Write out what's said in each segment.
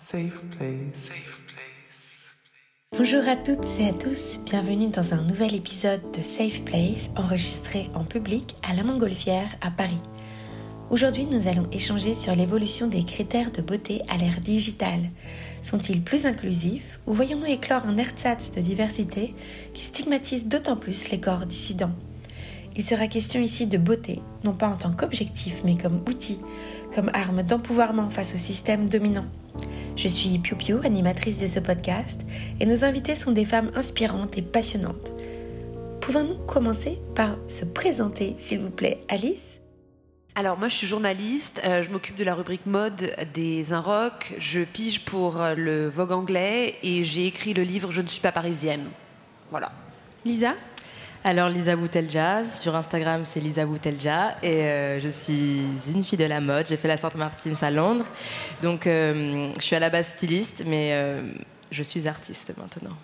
Safe place. Safe place. Bonjour à toutes et à tous, bienvenue dans un nouvel épisode de Safe Place enregistré en public à la Montgolfière à Paris. Aujourd'hui, nous allons échanger sur l'évolution des critères de beauté à l'ère digitale. Sont-ils plus inclusifs ou voyons-nous éclore un ersatz de diversité qui stigmatise d'autant plus les corps dissidents? Il sera question ici de beauté, non pas en tant qu'objectif, mais comme outil, comme arme d'empouvoirment face au système dominant. Je suis Piu Piu, animatrice de ce podcast, et nos invités sont des femmes inspirantes et passionnantes. Pouvons-nous commencer par se présenter, s'il vous plaît, Alice? Alors moi je suis journaliste, euh, je m'occupe de la rubrique mode des Inrocks, je pige pour euh, le Vogue anglais et j'ai écrit le livre Je ne suis pas parisienne. Voilà. Lisa? Alors Lisa Boutelja, sur Instagram c'est Lisa Boutelja et euh, je suis une fille de la mode. J'ai fait la Sainte Martins à Londres, donc euh, je suis à la base styliste, mais euh, je suis artiste maintenant.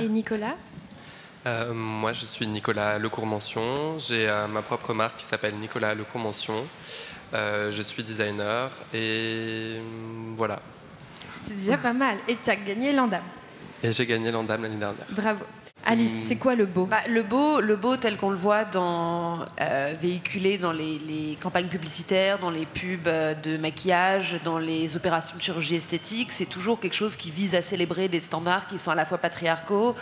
Et Nicolas? Moi je suis Nicolas Lecourt-Mention. J'ai ma propre marque qui s'appelle Nicolas Lecourt-Mention. je suis designer et voilà. C'est déjà pas mal. Et tu as gagné l'Andam. Et j'ai gagné l'Andam l'année dernière. Bravo. Alice, c'est quoi le beau? Bah, Le beau, le beau tel qu'on le voit dans, euh, véhiculé dans les, campagnes publicitaires, dans les pubs euh, de maquillage, dans les opérations de chirurgie esthétique, c'est toujours quelque chose qui vise à célébrer des standards qui sont à la fois patriarcaux,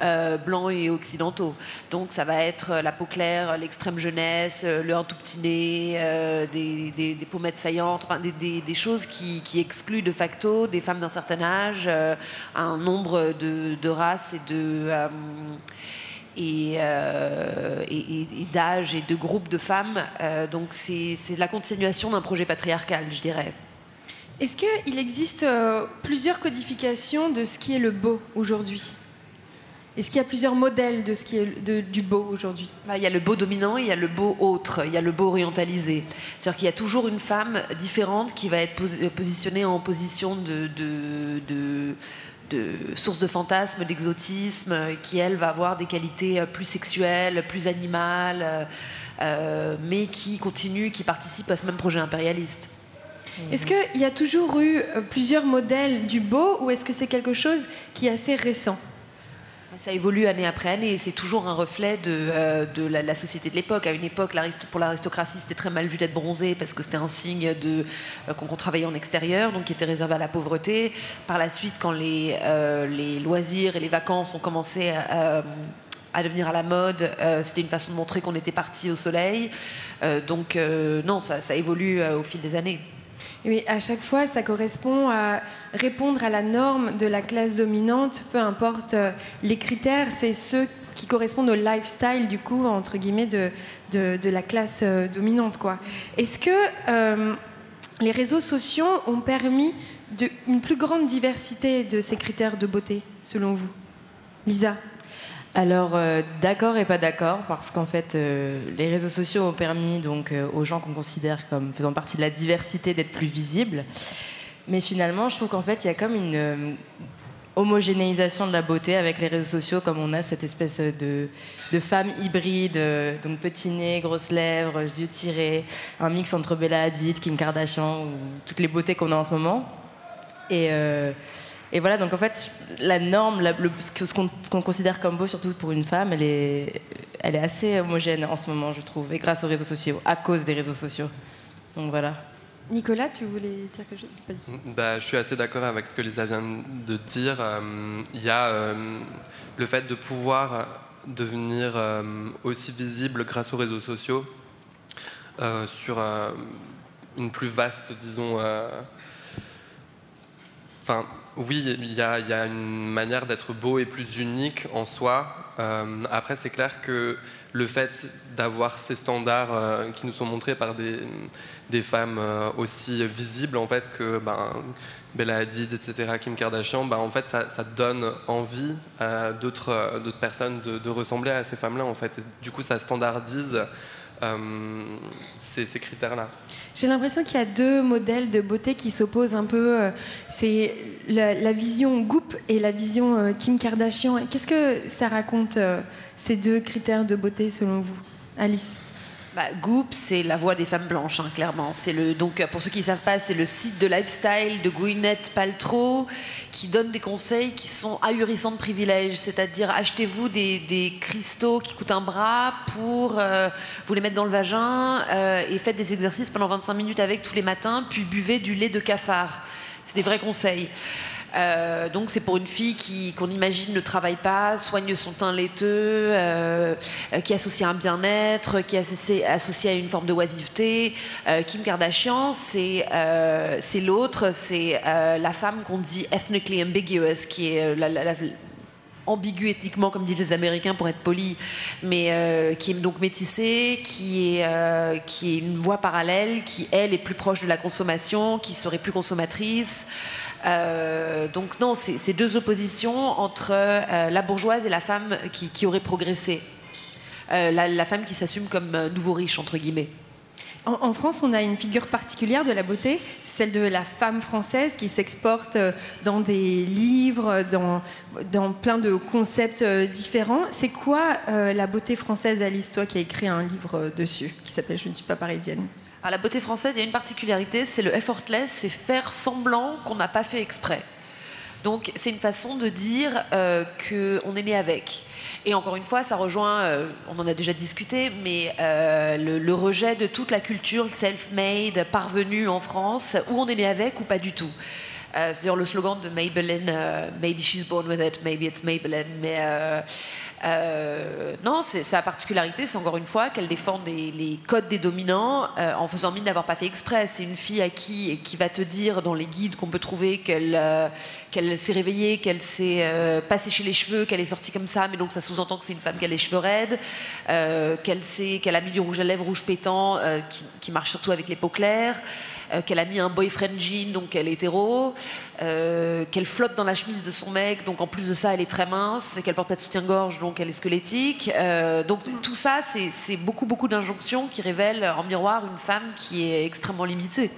euh, blancs et occidentaux. Donc ça va être la peau claire, l'extrême jeunesse, le tout petit nez, des, pommettes saillantes, des, choses qui, excluent de facto des femmes d'un certain âge, un nombre de, races et de euh, et, d'âge et de groupes de femmes. Euh, donc c'est la continuation d'un projet patriarcal, je dirais. Est-ce qu'il existe euh, plusieurs codifications de ce qui est le beau aujourd'hui? Est-ce qu'il y a plusieurs modèles de ce qui est du beau aujourd'hui? Bah, Il y a le beau dominant, il y a le beau autre, il y a le beau orientalisé. C'est-à-dire qu'il y a toujours une femme différente qui va être positionnée en position de, de de source de fantasmes, d'exotisme, qui elle va avoir des qualités euh, plus sexuelles, plus animales, euh, euh, mais qui continue, qui participe à ce même projet impérialiste. Est-ce qu'il y a toujours eu plusieurs modèles du beau ou est-ce que c'est quelque chose qui est assez récent? Ça évolue année après année et c'est toujours un reflet de, euh, la, société de l'époque. À une époque, pour l'aristocratie, c'était très mal vu d'être bronzé parce que c'était un signe euh, qu'on travaillait en extérieur, donc qui était réservé à la pauvreté. Par la suite, quand les, euh, loisirs et les vacances ont commencé à, devenir à la mode, c'était une façon de montrer qu'on était parti au soleil. donc non, ça évolue au fil des années. Mais à chaque fois, ça correspond à répondre à la norme de la classe dominante, peu importe euh, les critères, c'est ceux qui correspondent au lifestyle, du coup, entre guillemets, de, de, la classe euh, dominante. Quoi. Est-ce que euh, les réseaux sociaux ont permis de, une plus grande diversité de ces critères de beauté, selon vous? Lisa? Alors euh, d'accord et pas d'accord parce qu'en fait euh, les réseaux sociaux ont permis donc euh, aux gens qu'on considère comme faisant partie de la diversité d'être plus visibles. Mais finalement, je trouve qu'en fait il y a comme une homogénéisation de la beauté avec les réseaux sociaux, comme on a cette espèce de, de femme hybride, donc petit nez, grosses lèvres, yeux tirés, un mix entre Bella Hadid, Kim Kardashian, ou toutes les beautés qu'on a en ce moment. Et et voilà, donc en fait, la norme, ce qu'on considère comme beau, surtout pour une femme, elle est, elle est assez homogène en ce moment, je trouve, et grâce aux réseaux sociaux, à cause des réseaux sociaux. Donc voilà. Nicolas, tu voulais dire quelque chose bah, Je suis assez d'accord avec ce que Lisa vient de dire. Euh, il y a euh, le fait de pouvoir devenir euh, aussi visible grâce aux réseaux sociaux sur une plus vaste, disons, enfin, oui, il y, a, une manière d'être beau et plus unique en soi. Euh, après, c'est clair que le fait d'avoir ces standards euh, qui nous sont montrés par des, femmes euh, aussi visibles, en fait, que ben, Bella Hadid, etc., Kim Kardashian, ben, en fait, ça, donne envie à d'autres personnes de, ressembler à ces femmes-là, en fait. du coup, ça standardise ces critères-là. J'ai l'impression qu'il y a deux modèles de beauté qui s'opposent un peu. Euh, c'est la, vision Goop et la vision euh, Kim Kardashian. Qu'est-ce que ça raconte, euh, ces deux critères de beauté, selon vous Alice? Bah, Goop, c'est la voix des femmes blanches, hein, clairement. C'est le donc pour ceux qui ne savent pas, c'est le site de lifestyle de Gwyneth Paltrow qui donne des conseils qui sont ahurissants de privilèges. C'est-à-dire achetez-vous des, cristaux qui coûtent un bras pour euh, vous les mettre dans le vagin euh, et faites des exercices pendant 25 minutes avec tous les matins, puis buvez du lait de cafard. C'est des vrais conseils. Euh, donc c'est pour une fille qui qu'on imagine ne travaille pas, soigne son teint laiteux, euh, qui est associée à un bien-être, qui est associée à une forme de oisiveté. Euh, Kim Kardashian, c'est c'est l'autre, c'est la femme qu'on dit ethnically ambiguous, qui est la, ambiguë ethniquement, comme disent les Américains pour être poli, mais qui est donc métissée, qui est, qui est une voie parallèle, qui elle est plus proche de la consommation, qui serait plus consommatrice. Euh, donc non, c'est deux oppositions entre euh, la bourgeoise et la femme qui, aurait progressé. Euh, la, femme qui s'assume comme nouveau riche, entre guillemets. En, France, on a une figure particulière de la beauté, celle de la femme française qui s'exporte dans des livres, dans, dans plein de concepts différents. C'est quoi la beauté française, Alice, toi qui as écrit un livre dessus, qui s'appelle Je ne suis pas parisienne? Alors, la beauté française, il y a une particularité, c'est le effortless, c'est faire semblant qu'on n'a pas fait exprès. Donc c'est une façon de dire euh, qu'on est né avec. Et encore une fois, ça rejoint, euh, on en a déjà discuté, mais euh, le, rejet de toute la culture self-made, parvenue en France, où on est né avec ou pas du tout. C'est-à-dire le slogan de Maybelline, Maybe she's born with it, maybe it's Maybelline, mais euh, non, sa particularité, c'est encore une fois qu'elle défend les codes des dominants euh, en faisant mine d'avoir pas fait exprès. C'est une fille à qui, qui va te dire dans les guides qu'on peut trouver qu'elle euh, s'est réveillée, qu'elle s'est pas séché les cheveux, qu'elle est sortie comme ça, mais donc ça sous-entend que c'est une femme qui a les cheveux raides, qu'elle a mis du rouge à lèvres rouge pétant, qui, marche surtout avec les peaux claires. Euh, qu'elle a mis un boyfriend jean, donc elle est hétéro, euh, qu'elle flotte dans la chemise de son mec, donc en plus de ça, elle est très mince, et qu'elle porte pas de soutien-gorge, donc elle est squelettique. Euh, donc tout ça, c'est beaucoup, beaucoup d'injonctions qui révèlent en miroir une femme qui est extrêmement limitée.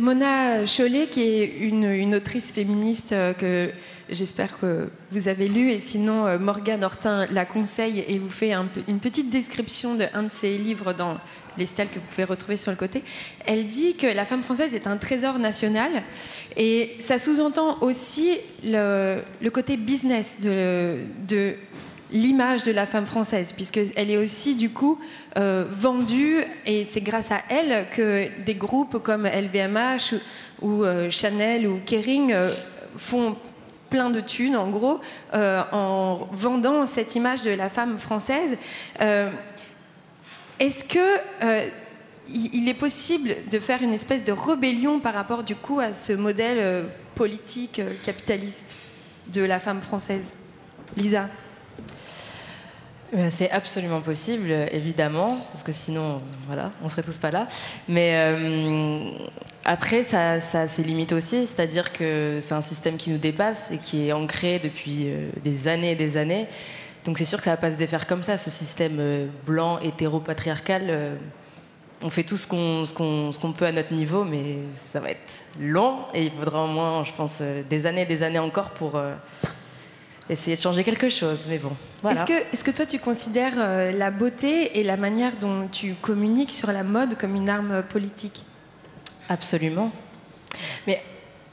Mona Chollet, qui est une, autrice féministe que j'espère que vous avez lue, et sinon Morgane Hortin la conseille et vous fait une petite description d'un de ses livres dans les stèles que vous pouvez retrouver sur le côté, elle dit que la femme française est un trésor national et ça sous-entend aussi le, côté business de, de l'image de la femme française, puisqu'elle est aussi du coup euh, vendue, et c'est grâce à elle que des groupes comme LVMH ou, euh, Chanel ou Kering euh, font plein de thunes, en gros, en vendant cette image de la femme française. Est-ce que il est possible de faire une espèce de rébellion par rapport du coup à ce modèle politique capitaliste de la femme française? Lisa? C'est absolument possible, évidemment, parce que sinon, voilà, on serait tous pas là. Mais après, ça, ça c'est limite aussi, c'est-à-dire que c'est un système qui nous dépasse et qui est ancré depuis des années et des années. Donc c'est sûr que ça va pas se défaire comme ça, ce système euh, blanc, hétéro-patriarcal. Euh, on fait tout ce qu'on peut à notre niveau, mais ça va être long et il faudra au moins, je pense, euh, des années et des années encore pour essayer de changer quelque chose. Mais bon, voilà. Est-ce que, est que toi, tu considères la beauté et la manière dont tu communiques sur la mode comme une arme politique? Absolument. Mais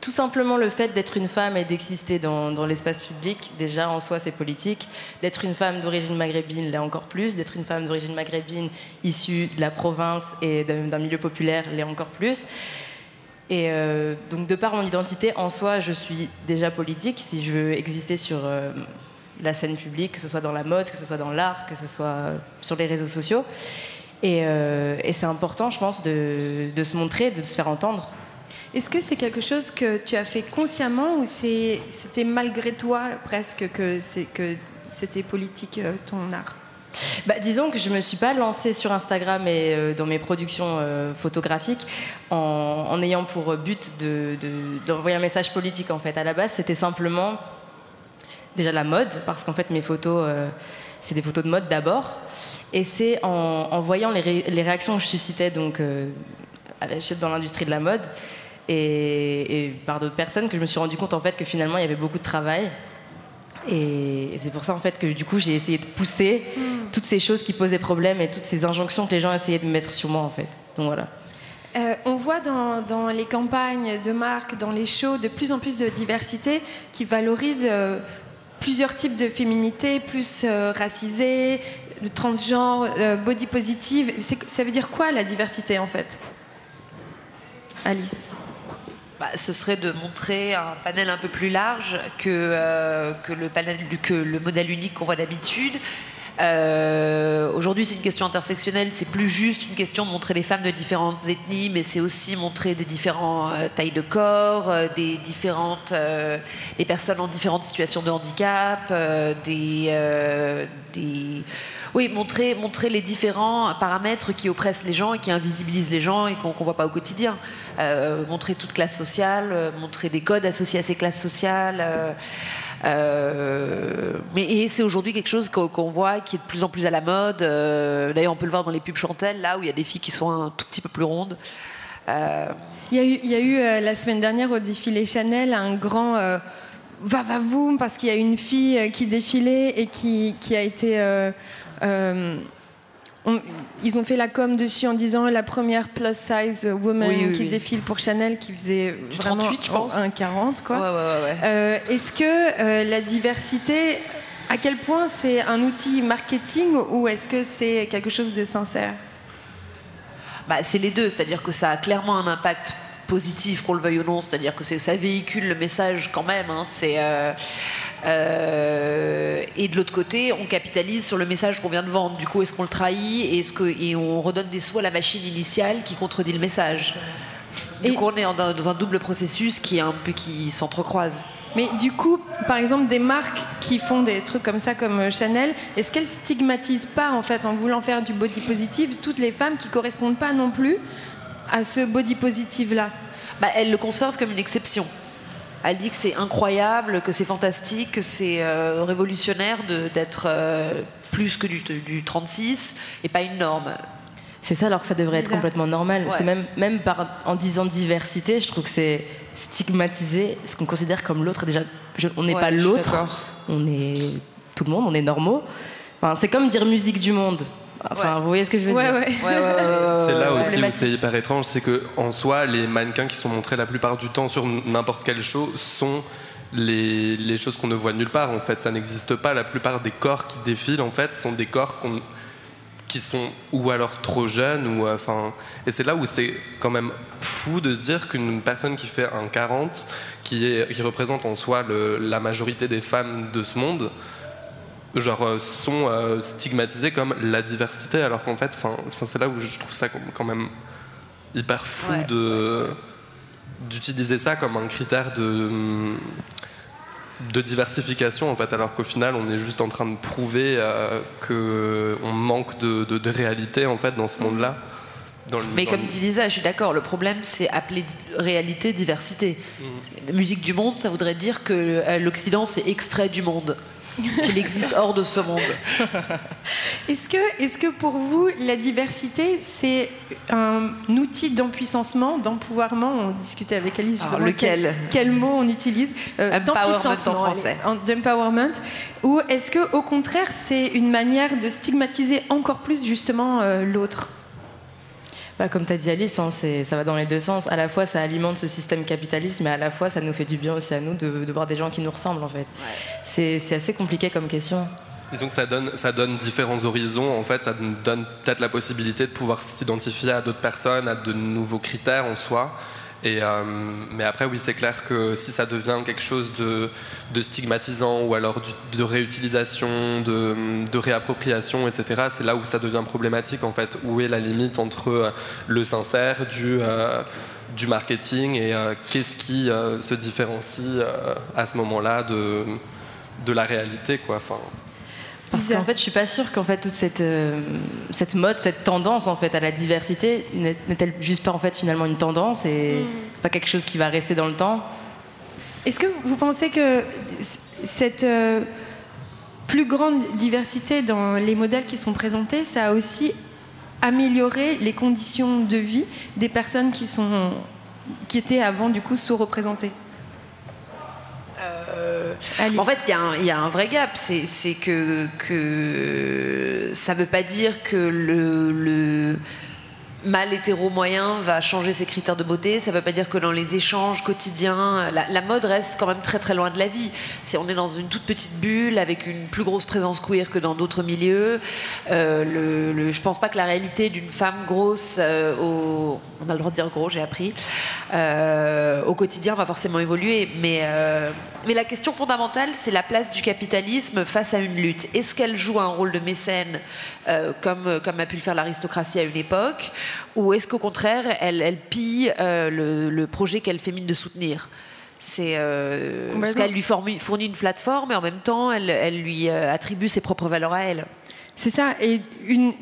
tout simplement le fait d'être une femme et d'exister dans, l'espace public, déjà en soi c'est politique. D'être une femme d'origine maghrébine, l'est encore plus. D'être une femme d'origine maghrébine issue de la province et d'un milieu populaire, l'est encore plus. Et euh, donc de par mon identité, en soi, je suis déjà politique si je veux exister sur euh, la scène publique, que ce soit dans la mode, que ce soit dans l'art, que ce soit euh, sur les réseaux sociaux. Et, c'est important, je pense, de, de se montrer, de se faire entendre. Est-ce que c'est quelque chose que tu as fait consciemment ou c'était malgré toi presque que c'était politique ton art? Bah, disons que je ne me suis pas lancée sur Instagram et euh, dans mes productions euh, photographiques en, ayant pour but d'envoyer un message politique en fait. À la base, c'était simplement déjà la mode, parce qu'en fait mes photos, c'est des photos de mode d'abord. Et c'est en, voyant les, réactions que je suscitais donc, dans l'industrie de la mode et, par d'autres personnes que je me suis rendu compte en fait que finalement il y avait beaucoup de travail Et c'est pour ça en fait que du coup j'ai essayé de pousser Hmm. toutes ces choses qui posaient problème et toutes ces injonctions que les gens essayaient de mettre sur moi en fait. Donc voilà. Euh, on voit dans, dans les campagnes de marques, dans les shows, de plus en plus de diversité qui valorise euh, plusieurs types de féminité, plus euh, racisées, de transgenre, euh, body positive. Ça veut dire quoi la diversité en fait? Alice Bah, ce serait de montrer un panel un peu plus large que, euh, que, le, modèle unique qu'on voit d'habitude. Euh, Aujourd'hui, c'est une question intersectionnelle. C'est plus juste une question de montrer les femmes de différentes ethnies, mais c'est aussi montrer des différentes euh, tailles de corps, des différentes, des personnes en différentes situations de handicap, des oui, montrer, les différents paramètres qui oppressent les gens et qui invisibilisent les gens et qu'on ne voit pas au quotidien. Euh, montrer toute classe sociale, euh, montrer des codes associés à ces classes sociales. euh, euh, mais c'est aujourd'hui quelque chose qu'on voit qui est de plus en plus à la mode. D'ailleurs, on peut le voir dans les pubs Chantel, là où il y a des filles qui sont un tout petit peu plus rondes. Il y a eu, la semaine dernière au défilé Chanel un grand va va voum parce qu'il y a une fille qui défilait et qui, a été. On- ils ont fait la com dessus en disant la première plus size woman Oui, oui, qui oui. défile pour Chanel qui faisait Du vraiment 38, je pense. un 40 quoi. ouais, ouais, ouais, ouais. Euh, Est-ce que euh, la diversité, à quel point c'est un outil marketing ou est-ce que c'est quelque chose de sincère? Bah, c'est les deux, c'est-à-dire que ça a clairement un impact positif, qu'on le veuille ou non, c'est-à-dire que ça véhicule le message quand même. hein, c'est, euh, euh, et de l'autre côté, on capitalise sur le message qu'on vient de vendre. Du coup, est-ce qu'on le trahit et, est-ce que, et on redonne des sous à la machine initiale qui contredit le message Du Et- coup, on est dans un double processus qui est un peu qui s'entrecroise. Mais du coup, par exemple, des marques qui font des trucs comme ça, comme euh, Chanel, est-ce qu'elles stigmatisent pas, en fait, en voulant faire du body positive, toutes les femmes qui correspondent pas non plus à ce body positive-là? Bah, elle le conserve comme une exception. Elle dit que c'est incroyable, que c'est fantastique, que c'est euh, révolutionnaire d'être euh, plus que du, du 36 et pas une norme. C'est ça alors que ça devrait être complètement normal. Ouais. C'est même, même par, en disant diversité, je trouve que c'est stigmatiser ce qu'on considère comme l'autre. Déjà, je- on n'est Ouais, pas l'autre, on est tout le monde, on est normaux. Enfin, c'est comme dire musique du monde. Enfin, Ouais. vous voyez ce que je veux Ouais, dire ouais. Ouais, ouais, ouais, ouais, ouais, C'est là ouais. aussi où c'est hyper étrange, c'est que en soi, les mannequins qui sont montrés la plupart du temps sur n'importe quel show sont les, les choses qu'on ne voit nulle part. En fait, ça n'existe pas. La plupart des corps qui défilent, en fait, sont des corps qu'on- qui sont ou alors trop jeunes ou euh, enfin. et c'est là où c'est quand même fou de se dire qu'une personne qui fait un 40, qui est qui représente en soi le- la majorité des femmes de ce monde genre euh, sont euh, stigmatisés comme la diversité alors qu'en fait c'est là où je trouve ça quand même hyper fou Ouais. de d'utiliser ça comme un critère de de diversification en fait alors qu'au final on est juste en train de prouver euh, que on manque de, de, de réalité en fait dans ce monde là dans le, Mais dans comme le- dit Lisa, je suis d'accord, le problème c'est appeler réalité diversité. La musique du monde, ça voudrait dire que euh, l'Occident c'est extrait du monde, qu'il existe hors de ce monde. Est-ce que, est que pour vous, la diversité, c'est un outil d'empuissancement, d'empouvoirment? On discutait avec Alice Alors, justement. lequel? quel, quel mot on utilise? Euh, Empowerment en français. D'empowerment. Ou est-ce que, au contraire, c'est une manière de stigmatiser encore plus justement euh, l'autre? Bah, comme tu as dit Alice, hein, c'est- ça va dans les deux sens. À la fois, ça alimente ce système capitaliste, mais à la fois, ça nous fait du bien aussi à nous de, de voir des gens qui nous ressemblent, en fait. C'est c'est assez compliqué comme question. Disons que ça donne, ça donne différents horizons. En fait, ça donne peut-être la possibilité de pouvoir s'identifier à d'autres personnes, à de nouveaux critères en soi. Euh, mais après, oui, c'est clair que si ça devient quelque chose de, stigmatisant ou alors de réutilisation, de, réappropriation, etc., c'est là où ça devient problématique. En fait, où est la limite entre euh, le sincère du, euh, marketing et qu'est-ce qui se différencie à ce moment-là de, de la réalité, quoi. Enfin, Parce qu'en fait, je suis pas sûre qu'en fait toute cette, euh, cette mode, cette tendance en fait à la diversité n'est- n'est-elle juste pas en fait finalement une tendance et pas quelque chose qui va rester dans le temps? Est-ce que vous pensez que cette euh, plus grande diversité dans les modèles qui sont présentés, ça a aussi amélioré les conditions de vie des personnes qui, sont, qui étaient avant du coup sous-représentées? En fait, il y, a un- il y a un vrai gap. C'est c'est que, que ça ne veut pas dire que le, le mâle hétéro moyen va changer ses critères de beauté. Ça ne veut pas dire que dans les échanges quotidiens, la, mode reste quand même très très loin de la vie. C'est on est dans une toute petite bulle avec une plus grosse présence queer que dans d'autres milieux. Euh, je pense pas que la réalité d'une femme grosse, euh, au, on a le droit de dire gros, j'ai appris, euh, au quotidien va forcément évoluer. Mais, la question fondamentale, c'est la place du capitalisme face à une lutte. Est-ce qu'elle joue un rôle de mécène, comme, comme a pu le faire l'aristocratie à une époque, ou est-ce qu'au contraire, elle, elle pille euh, le, le projet qu'elle fait mine de soutenir? C'est euh, parce qu'elle lui fournit, fournit une plateforme et en même temps elle, elle lui euh, attribue ses propres valeurs à elle. C'est ça, et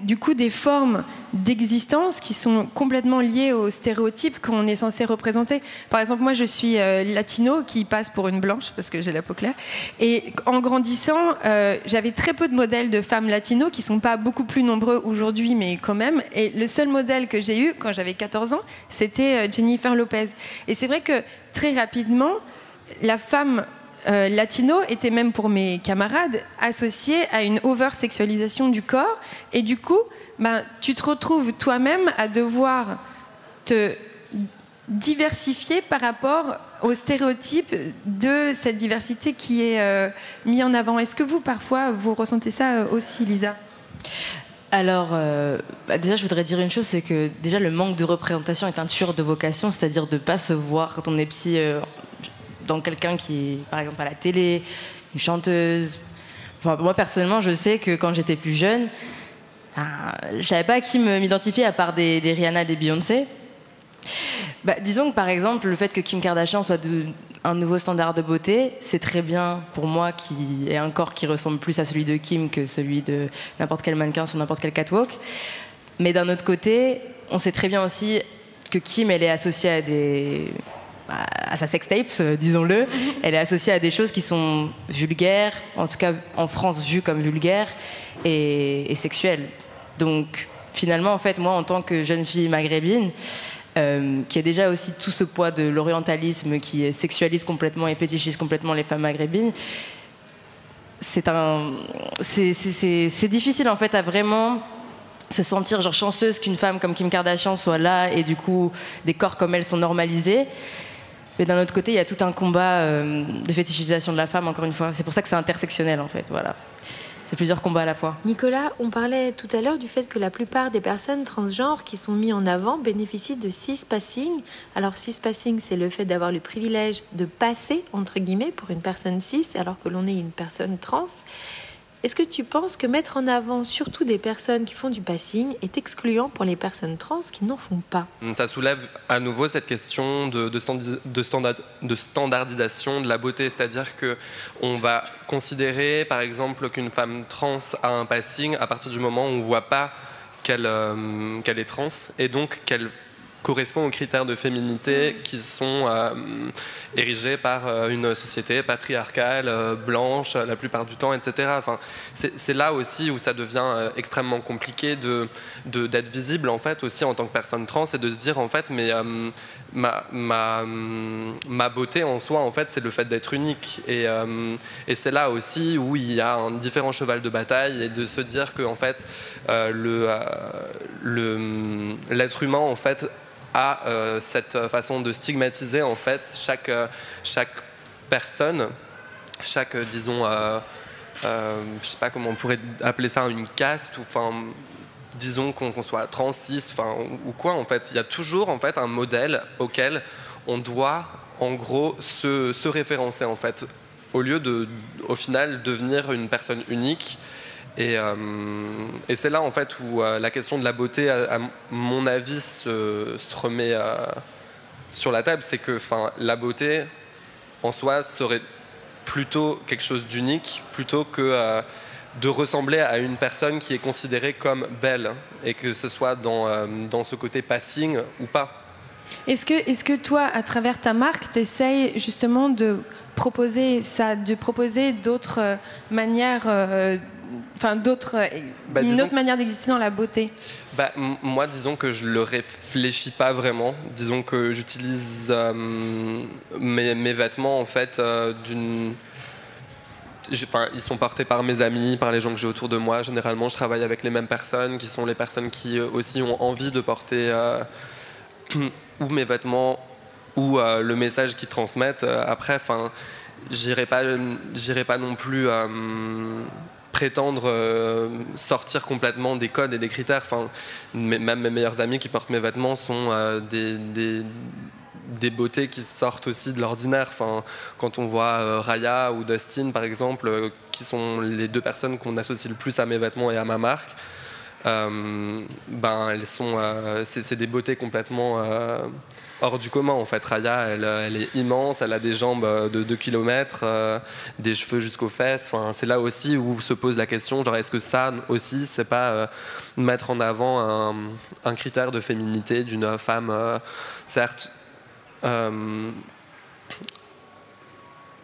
du coup des formes d'existence qui sont complètement liées aux stéréotypes qu'on est censé représenter. Par exemple, moi je suis euh, latino qui passe pour une blanche parce que j'ai la peau claire. Et en grandissant, euh, j'avais très peu de modèles de femmes latino qui sont pas beaucoup plus nombreux aujourd'hui, mais quand même. Et le seul modèle que j'ai eu quand j'avais 14 ans, c'était euh, Jennifer Lopez. Et c'est vrai que très rapidement, la femme euh, latino était même pour mes camarades associée à une over-sexualisation du corps. Et du coup, ben, tu te retrouves toi-même à devoir te diversifier par rapport aux stéréotypes de cette diversité qui est euh, mis en avant. Est-ce que vous, parfois, vous ressentez ça euh, aussi, Lisa? Alors, euh, bah, déjà, je voudrais dire une chose, c'est que déjà le manque de représentation est un tueur de vocation, c'est-à-dire de pas se voir quand on est psy dans quelqu'un qui est, par exemple, à la télé, une chanteuse. Moi, personnellement, je sais que quand j'étais plus jeune, ben, je savais pas à qui m'identifier à part des, des Rihanna, des Beyoncé. Bah, disons que par exemple, le fait que Kim Kardashian soit un nouveau standard de beauté, c'est très bien pour moi qui ai un corps qui ressemble plus à celui de Kim que celui de n'importe quel mannequin sur n'importe quel catwalk. Mais d'un autre côté, on sait très bien aussi que Kim, elle est associée à des à sa sextape, euh, disons-le. Elle est associée à des choses qui sont vulgaires, en tout cas en France vues comme vulgaires et, et sexuelles. Donc finalement, en fait, moi, en tant que jeune fille maghrébine, euh, qui a déjà aussi tout ce poids de l'orientalisme qui sexualise complètement et fétichise complètement les femmes maghrébines, un, c'est- c'est difficile en fait à vraiment se sentir genre chanceuse qu'une femme comme Kim Kardashian soit là et du coup des corps comme elle sont normalisés. Mais d'un autre côté, il y a tout un combat euh, de fétichisation de la femme, encore une fois. C'est pour ça que c'est intersectionnel, en fait. Voilà. C'est plusieurs combats à la fois. Nicolas, on parlait tout à l'heure du fait que la plupart des personnes transgenres qui sont mises en avant bénéficient de cis passing. Alors cis passing, c'est le fait d'avoir le privilège de passer entre guillemets pour une personne cis alors que l'on est une personne trans. Est-ce que tu penses que mettre en avant surtout des personnes qui font du passing est excluant pour les personnes trans qui n'en font pas? Ça soulève à nouveau cette question de standardisation de la beauté, c'est-à-dire que on va considérer, par exemple, qu'une femme trans a un passing à partir du moment où on ne voit pas qu'elle euh, qu'elle est trans et donc qu'elle correspond aux critères de féminité qui sont euh, érigés par euh, une société patriarcale, euh, blanche, la plupart du temps, etc. Enfin, c'est là aussi où ça devient extrêmement compliqué de de- d'être visible en fait aussi en tant que personne trans et de se dire en fait mais ma, ma, ma beauté en soi en fait c'est le fait d'être unique et, et c'est là aussi où il y a un différent cheval de bataille et de se dire que en fait euh, le le, hum, l'être humain en fait a euh, cette façon de stigmatiser en fait chaque euh, chaque personne chaque euh, disons je sais pas comment on pourrait appeler ça une caste ou enfin disons qu'on qu'on soit trans, cis, enfin ou quoi en fait, il y a toujours en fait un modèle auquel on doit en gros se, se référencer en fait, au lieu de au final devenir une personne unique. Et, euh, et c'est là en fait où euh, la question de la beauté, à, mon avis, se, remet euh, sur la table, c'est que la beauté en soi serait plutôt quelque chose d'unique, plutôt que de ressembler à une personne qui est considérée comme belle, et que ce soit dans, dans ce côté passing ou pas. Est-ce que, est que toi, à travers ta marque, tu essayes justement de proposer ça, de proposer d'autres manières, enfin d'autres, Bah, une autre manière d'exister dans la beauté Bah, moi, disons que je le réfléchis pas vraiment. Disons que j'utilise euh, mes, mes vêtements en fait euh, d'une enfin, ils sont portés par mes amis, par les gens que j'ai autour de moi. Généralement, je travaille avec les mêmes personnes, qui sont les personnes qui euh, aussi ont envie de porter euh, ou mes vêtements ou le message qu'ils transmettent. Après, enfin, j'irai pas, j'irai pas non plus prétendre sortir complètement des codes et des critères. Enfin, même mes meilleurs amis qui portent mes vêtements sont des, des des beautés qui sortent aussi de l'ordinaire. Enfin, quand on voit euh, Raya ou Dustin, par exemple, euh, qui sont les deux personnes qu'on associe le plus à mes vêtements et à ma marque, euh, ben, elles sont, c'est, des beautés complètement hors du commun. En fait, Raya, elle, est immense, elle a des jambes de 2 km, des cheveux jusqu'aux fesses. Enfin, c'est là aussi où se pose la question, genre, est-ce que ça aussi, c'est pas mettre en avant un, critère de féminité d'une femme, certes euh,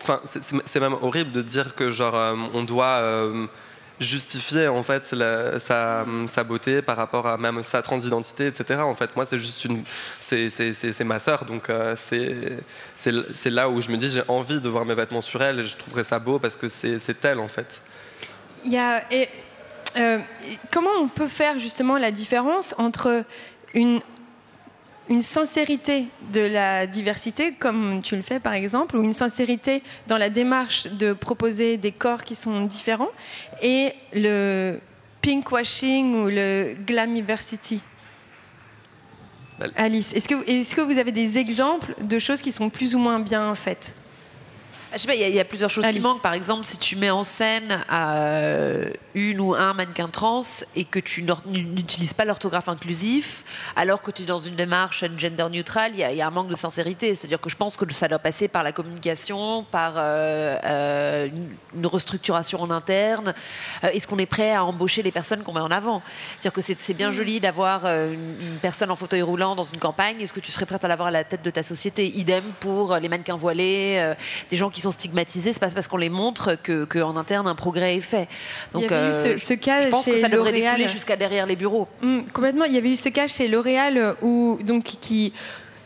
enfin, c'est même horrible de dire que genre euh, on doit euh, justifier en fait sa, beauté par rapport à même sa transidentité, etc. En fait, moi, c'est juste une, c'est ma sœur, donc c'est là où je me dis j'ai envie de voir mes vêtements sur elle et je trouverais ça beau parce que c'est elle en fait. Il y et, comment on peut faire justement la différence entre une une sincérité de la diversité, comme tu le fais par exemple, ou une sincérité dans la démarche de proposer des corps qui sont différents, et le pinkwashing ou le glamiversity. Alice, est-ce que, est que vous avez des exemples de choses qui sont plus ou moins bien faites? Je sais pas, il y, a plusieurs choses qui manquent. Par exemple, si tu mets en scène euh, une ou un mannequin trans et que tu n'utilises pas l'orthographe inclusif, alors que tu es dans une démarche gender neutral, il y, a un manque de sincérité. C'est-à-dire que je pense que ça doit passer par la communication, par euh, euh, une restructuration en interne. Est-ce qu'on est prêt à embaucher les personnes qu'on met en avant? C'est-à-dire que c'est bien mm. joli d'avoir une, une, personne en fauteuil roulant dans une campagne. Est-ce que tu serais prête à l'avoir à la tête de ta société? Idem pour les mannequins voilés, des gens qui qui sont stigmatisés, c'est pas parce qu'on les montre que qu'en interne un progrès est fait. Donc, il y avait eu ce, ce, cas je pense que ça devrait découler jusqu'à derrière les bureaux. Mmh, complètement. Il y avait eu ce cas chez L'Oréal où donc qui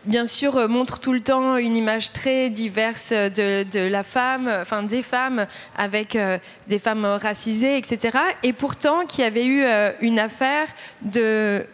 bien sûr montre tout le temps une image très diverse de, de la femme, enfin des femmes avec euh, des femmes racisées, etc. Et pourtant qui avait eu euh, une affaire de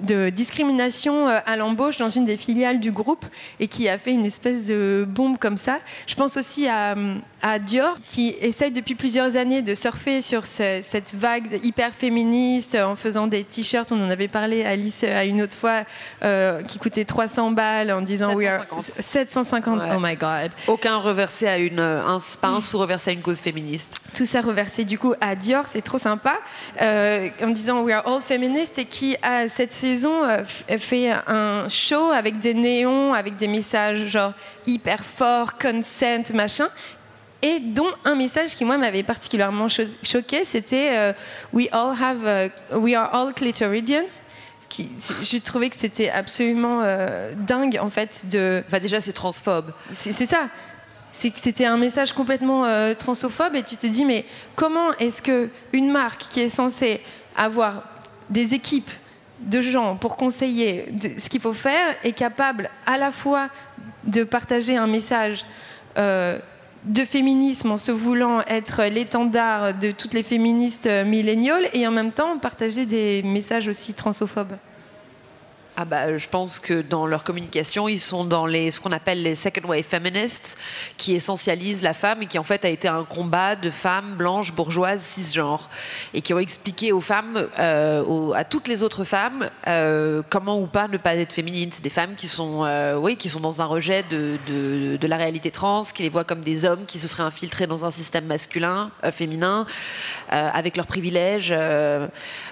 de discrimination euh, à l'embauche dans une des filiales du groupe et qui a fait une espèce de bombe comme ça. Je pense aussi à, à Dior qui essaye depuis plusieurs années de surfer sur cette vague hyper féministe en faisant des t-shirts. On en avait parlé Alice à une autre fois euh, qui coûtait 300 balles en disant 750. 750. Oh my god. Aucun reversé à une un, pas un sous reversé à une cause féministe. Tout ça reversé du coup à Dior, c'est trop sympa euh, en disant we are all feminists et qui a cette saison euh, fait un show avec des néons, avec des messages genre hyper forts, consent, machin et dont un message qui moi m'avait particulièrement choqué, c'était euh, We all have, euh, we are all clitoridian. Qui, je trouvais que c'était absolument euh, dingue en fait de. Enfin, déjà c'est transphobe. C'est ça. C'est que c'était un message complètement transphobe et tu te dis mais comment est-ce que une marque qui est censée avoir des équipes de gens pour conseiller ce qu'il faut faire est capable à la fois de partager un message de féminisme en se voulant être l'étendard de toutes les féministes milléniales et en même temps partager des messages aussi transophobes ah bah, je pense que dans leur communication, ils sont dans les, ce qu'on appelle les second wave feminists, qui essentialisent la femme et qui en fait a été un combat de femmes blanches, bourgeoises, cisgenres, et qui ont expliqué aux femmes, euh, à toutes les autres femmes, euh, comment ou pas ne pas être féminine. C'est des femmes qui sont, euh, oui, qui sont dans un rejet de, de, la réalité trans, qui les voient comme des hommes qui se seraient infiltrés dans un système masculin, féminin, avec leurs privilèges.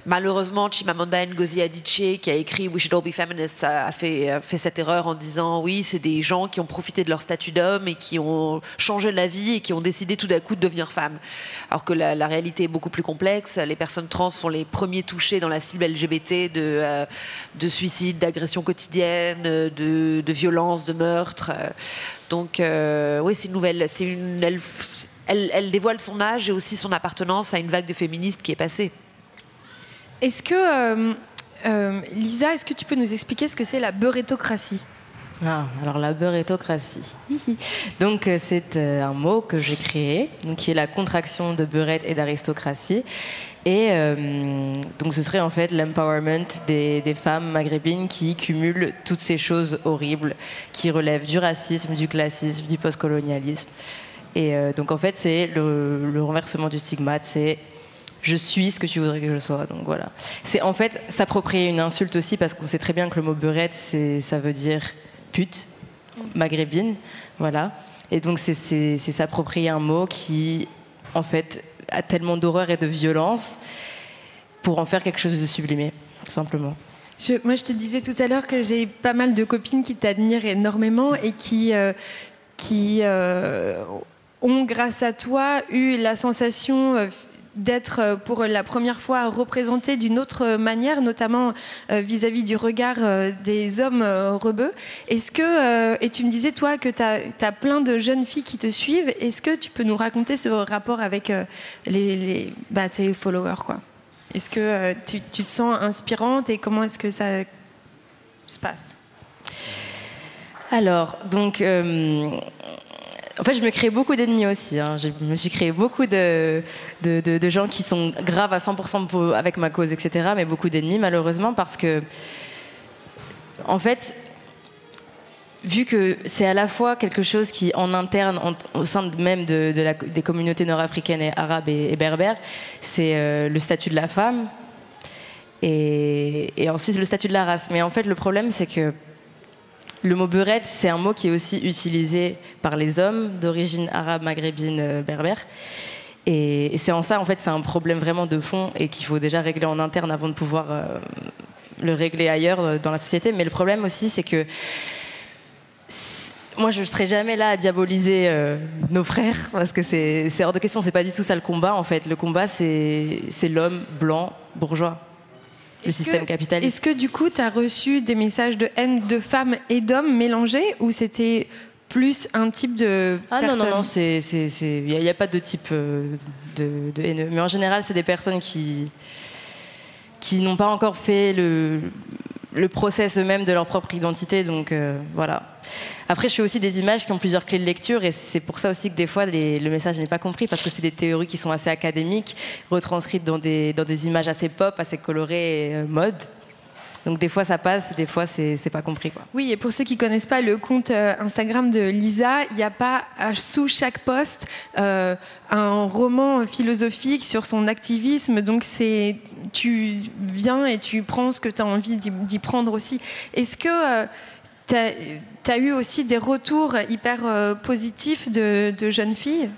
Malheureusement, Chimamanda Ngozi Adichie, qui a écrit We Should All Be Feminist a fait, cette erreur en disant oui, c'est des gens qui ont profité de leur statut d'homme et qui ont changé la vie et qui ont décidé tout d'un coup de devenir femmes. Alors que la, réalité est beaucoup plus complexe. Les personnes trans sont les premiers touchés dans la cible LGBT de, euh, de suicides, d'agressions quotidiennes, de, violences, de meurtres. Donc euh, oui, c'est une nouvelle. Elle dévoile son âge et aussi son appartenance à une vague de féministes qui est passée. Est-ce que euh, euh, Lisa, est-ce que tu peux nous expliquer ce que c'est la beurétocratie Ah, alors la beurrétocratie. donc euh, c'est un mot que j'ai créé, qui est la contraction de beurette et d'aristocratie. Et donc ce serait en fait l'empowerment des, femmes maghrébines qui cumulent toutes ces choses horribles qui relèvent du racisme, du classisme, du postcolonialisme. Et donc en fait c'est le, le, renversement du stigmate, c'est je suis ce que tu voudrais que je sois. Donc voilà. C'est en fait s'approprier une insulte aussi parce qu'on sait très bien que le mot beurette ça veut dire pute maghrébine, voilà. Et donc c'est s'approprier un mot qui en fait a tellement d'horreur et de violence pour en faire quelque chose de sublimé, tout simplement. Moi, je te disais tout à l'heure que j'ai pas mal de copines qui t'admirent énormément et qui, euh, qui euh, ont, grâce à toi, eu la sensation euh, d'être euh, pour la première fois représenté d'une autre manière, notamment euh, vis-à-vis du regard euh, des hommes rebeux. Est-ce que, et tu me disais toi que tu as, plein de jeunes filles qui te suivent, est-ce que tu peux nous raconter ce rapport avec les, bah, tes followers quoi? Est-ce que tu, te sens inspirante et comment est-ce que ça se passe? Alors, donc, en fait, je me crée beaucoup d'ennemis aussi. Hein. Je me suis créé beaucoup de, gens qui sont graves à 100% avec ma cause, etc. Mais beaucoup d'ennemis, malheureusement, parce que, en fait, vu que c'est à la fois quelque chose qui, en interne, au sein même des communautés nord-africaines et arabes et, berbères, c'est euh, le statut de la femme et ensuite le statut de la race. Mais en fait, le problème, c'est que le mot beurette, c'est un mot qui est aussi utilisé par les hommes d'origine arabe, maghrébine, euh, berbère. Et, c'est en ça, en fait, c'est un problème vraiment de fond et qu'il faut déjà régler en interne avant de pouvoir euh, le régler ailleurs euh, dans la société. Mais le problème aussi, c'est que moi, je ne serai jamais là à diaboliser nos frères parce que c'est hors de question. C'est pas du tout ça le combat, en fait. Le combat, c'est l'homme blanc bourgeois le système capitaliste. Est-ce que du coup, tu as reçu des messages de haine de femmes et d'hommes mélangés ou c'était plus un type de ah non non non il n'y a, pas de type euh, de, de haineux mais en général c'est des personnes qui qui n'ont pas encore fait le le process eux-mêmes de leur propre identité donc euh, voilà après, je fais aussi des images qui ont plusieurs clés de lecture et c'est pour ça aussi que des fois le message n'est pas compris parce que c'est des théories qui sont assez académiques, retranscrites dans des, dans des images assez pop, assez colorées et euh, mode. Donc des fois ça passe, des fois c'est pas compris. Quoi. Oui, et pour ceux qui connaissent pas le compte euh, Instagram de Lisa, il n'y a pas sous chaque poste un roman philosophique sur son activisme. Donc c'est tu viens et tu prends ce que tu as envie d'y prendre aussi. Est-ce que tu as, eu aussi des retours hyper euh, positifs de, jeunes filles?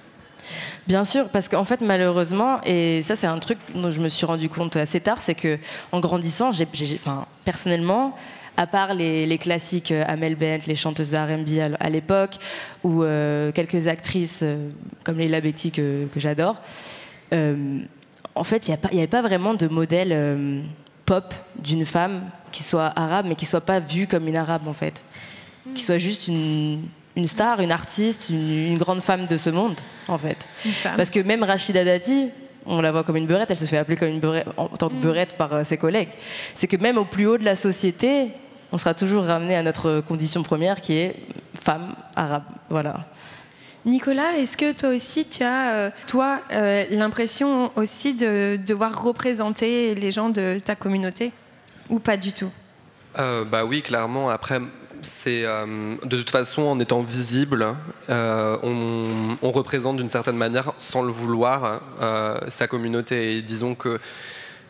Bien sûr, parce qu'en fait, malheureusement, et ça, c'est un truc dont je me suis rendu compte assez tard, c'est que en grandissant, enfin, personnellement, à part les, classiques euh, Amel Bent, les chanteuses de R&B à, l'époque, ou euh, quelques actrices comme Leila Betty que, j'adore, en fait, il n'y avait pas vraiment de modèle pop d'une femme qui soit arabe, mais qui soit pas vue comme une arabe en fait, qui soit juste une, star, une artiste, une, grande femme de ce monde en fait. Parce que même Rachida Dati, on la voit comme une beurette, elle se fait appeler comme une beurette, en tant que mm. beurette par euh, ses collègues. C'est que même au plus haut de la société, on sera toujours ramené à notre condition première qui est femme arabe. Voilà. Nicolas, est-ce que toi aussi tu as, euh, toi, euh, l'impression aussi de devoir représenter les gens de ta communauté ou pas du tout? Euh, Bah oui, clairement. Après, c'est de toute façon en étant visible, on, représente d'une certaine manière, sans le vouloir, sa communauté. Et disons que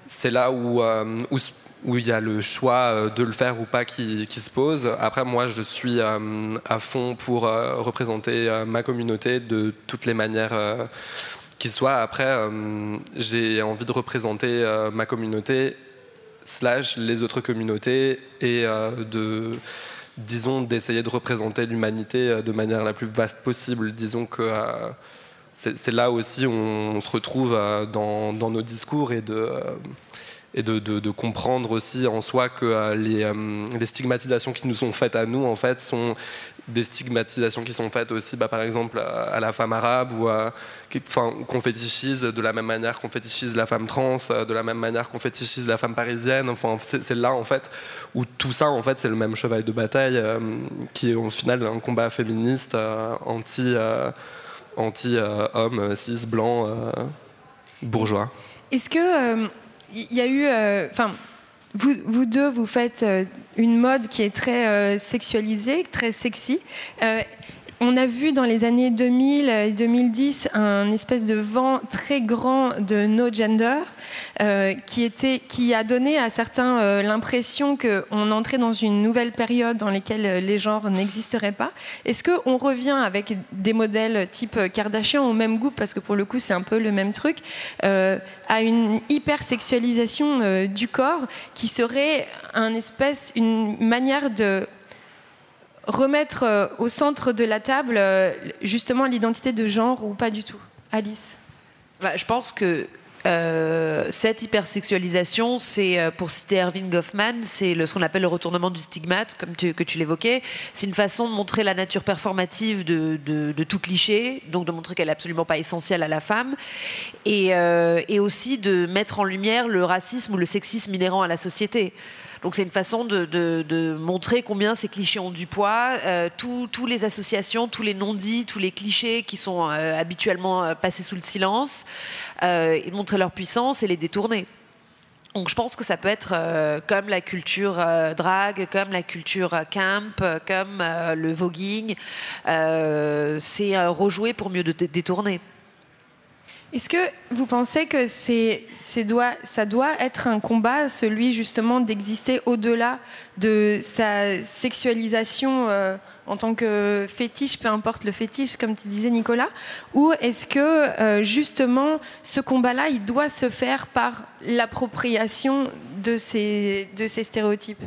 c'est là où, où où il y a le choix euh, de le faire ou pas qui, se pose. Après, moi, je suis euh, à fond pour euh, représenter ma communauté de toutes les manières qui soient. Après, j'ai envie de représenter ma communauté slash les autres communautés et de disons d'essayer de représenter l'humanité de manière la plus vaste possible. Disons que c'est là aussi où on, se retrouve dans, dans, nos discours et de et de, comprendre aussi en soi que euh, les, euh, les, stigmatisations qui nous sont faites à nous, en fait, sont des stigmatisations qui sont faites aussi, bah, par exemple, à, la femme arabe ou qu'on fétichise de la même manière qu'on fétichise la femme trans, de la même manière qu'on fétichise la femme parisienne. Enfin, c'est là en fait où tout ça en fait c'est le même cheval de bataille euh, qui est au final un combat féministe euh, anti euh, anti homme cis blanc bourgeois. Est-ce que il y a eu, enfin vous, vous, deux, vous faites euh, une mode qui est très euh, sexualisée, très sexy. On a vu dans les années 2000 et 2010 un espèce de vent très grand de no gender euh, qui, était, qui a donné à certains euh, l'impression qu'on entrait dans une nouvelle période dans laquelle euh, les genres n'existeraient pas. Est-ce qu'on revient avec des modèles type Kardashian au même goût, parce que pour le coup c'est un peu le même truc, à une hypersexualisation du corps qui serait un espèce, une manière de remettre euh, au centre de la table euh, justement l'identité de genre ou pas du tout? Alice? Bah, Je pense que euh, cette hypersexualisation, c'est, pour citer Erving Goffman, c'est ce qu'on appelle le retournement du stigmate, comme tu, que tu l'évoquais. C'est une façon de montrer la nature performative de, de, tout cliché, donc de montrer qu'elle n'est absolument pas essentielle à la femme, et, et aussi de mettre en lumière le racisme ou le sexisme inhérent à la société. Donc c'est une façon de, montrer combien ces clichés ont du poids. Euh, tous les associations, tous les non-dits, tous les clichés qui sont euh, habituellement euh, passés sous le silence, et montrer leur puissance et les détourner. Donc je pense que ça peut être comme la culture drag, comme la culture camp, comme le voguing. c'est rejouer pour mieux détourner. Est-ce que vous pensez que c'est, ça doit être un combat, celui justement d'exister au-delà de sa sexualisation euh, en tant que fétiche, peu importe le fétiche, comme tu disais Nicolas, ou est-ce que euh, justement ce combat-là, il doit se faire par l'appropriation de ces, stéréotypes?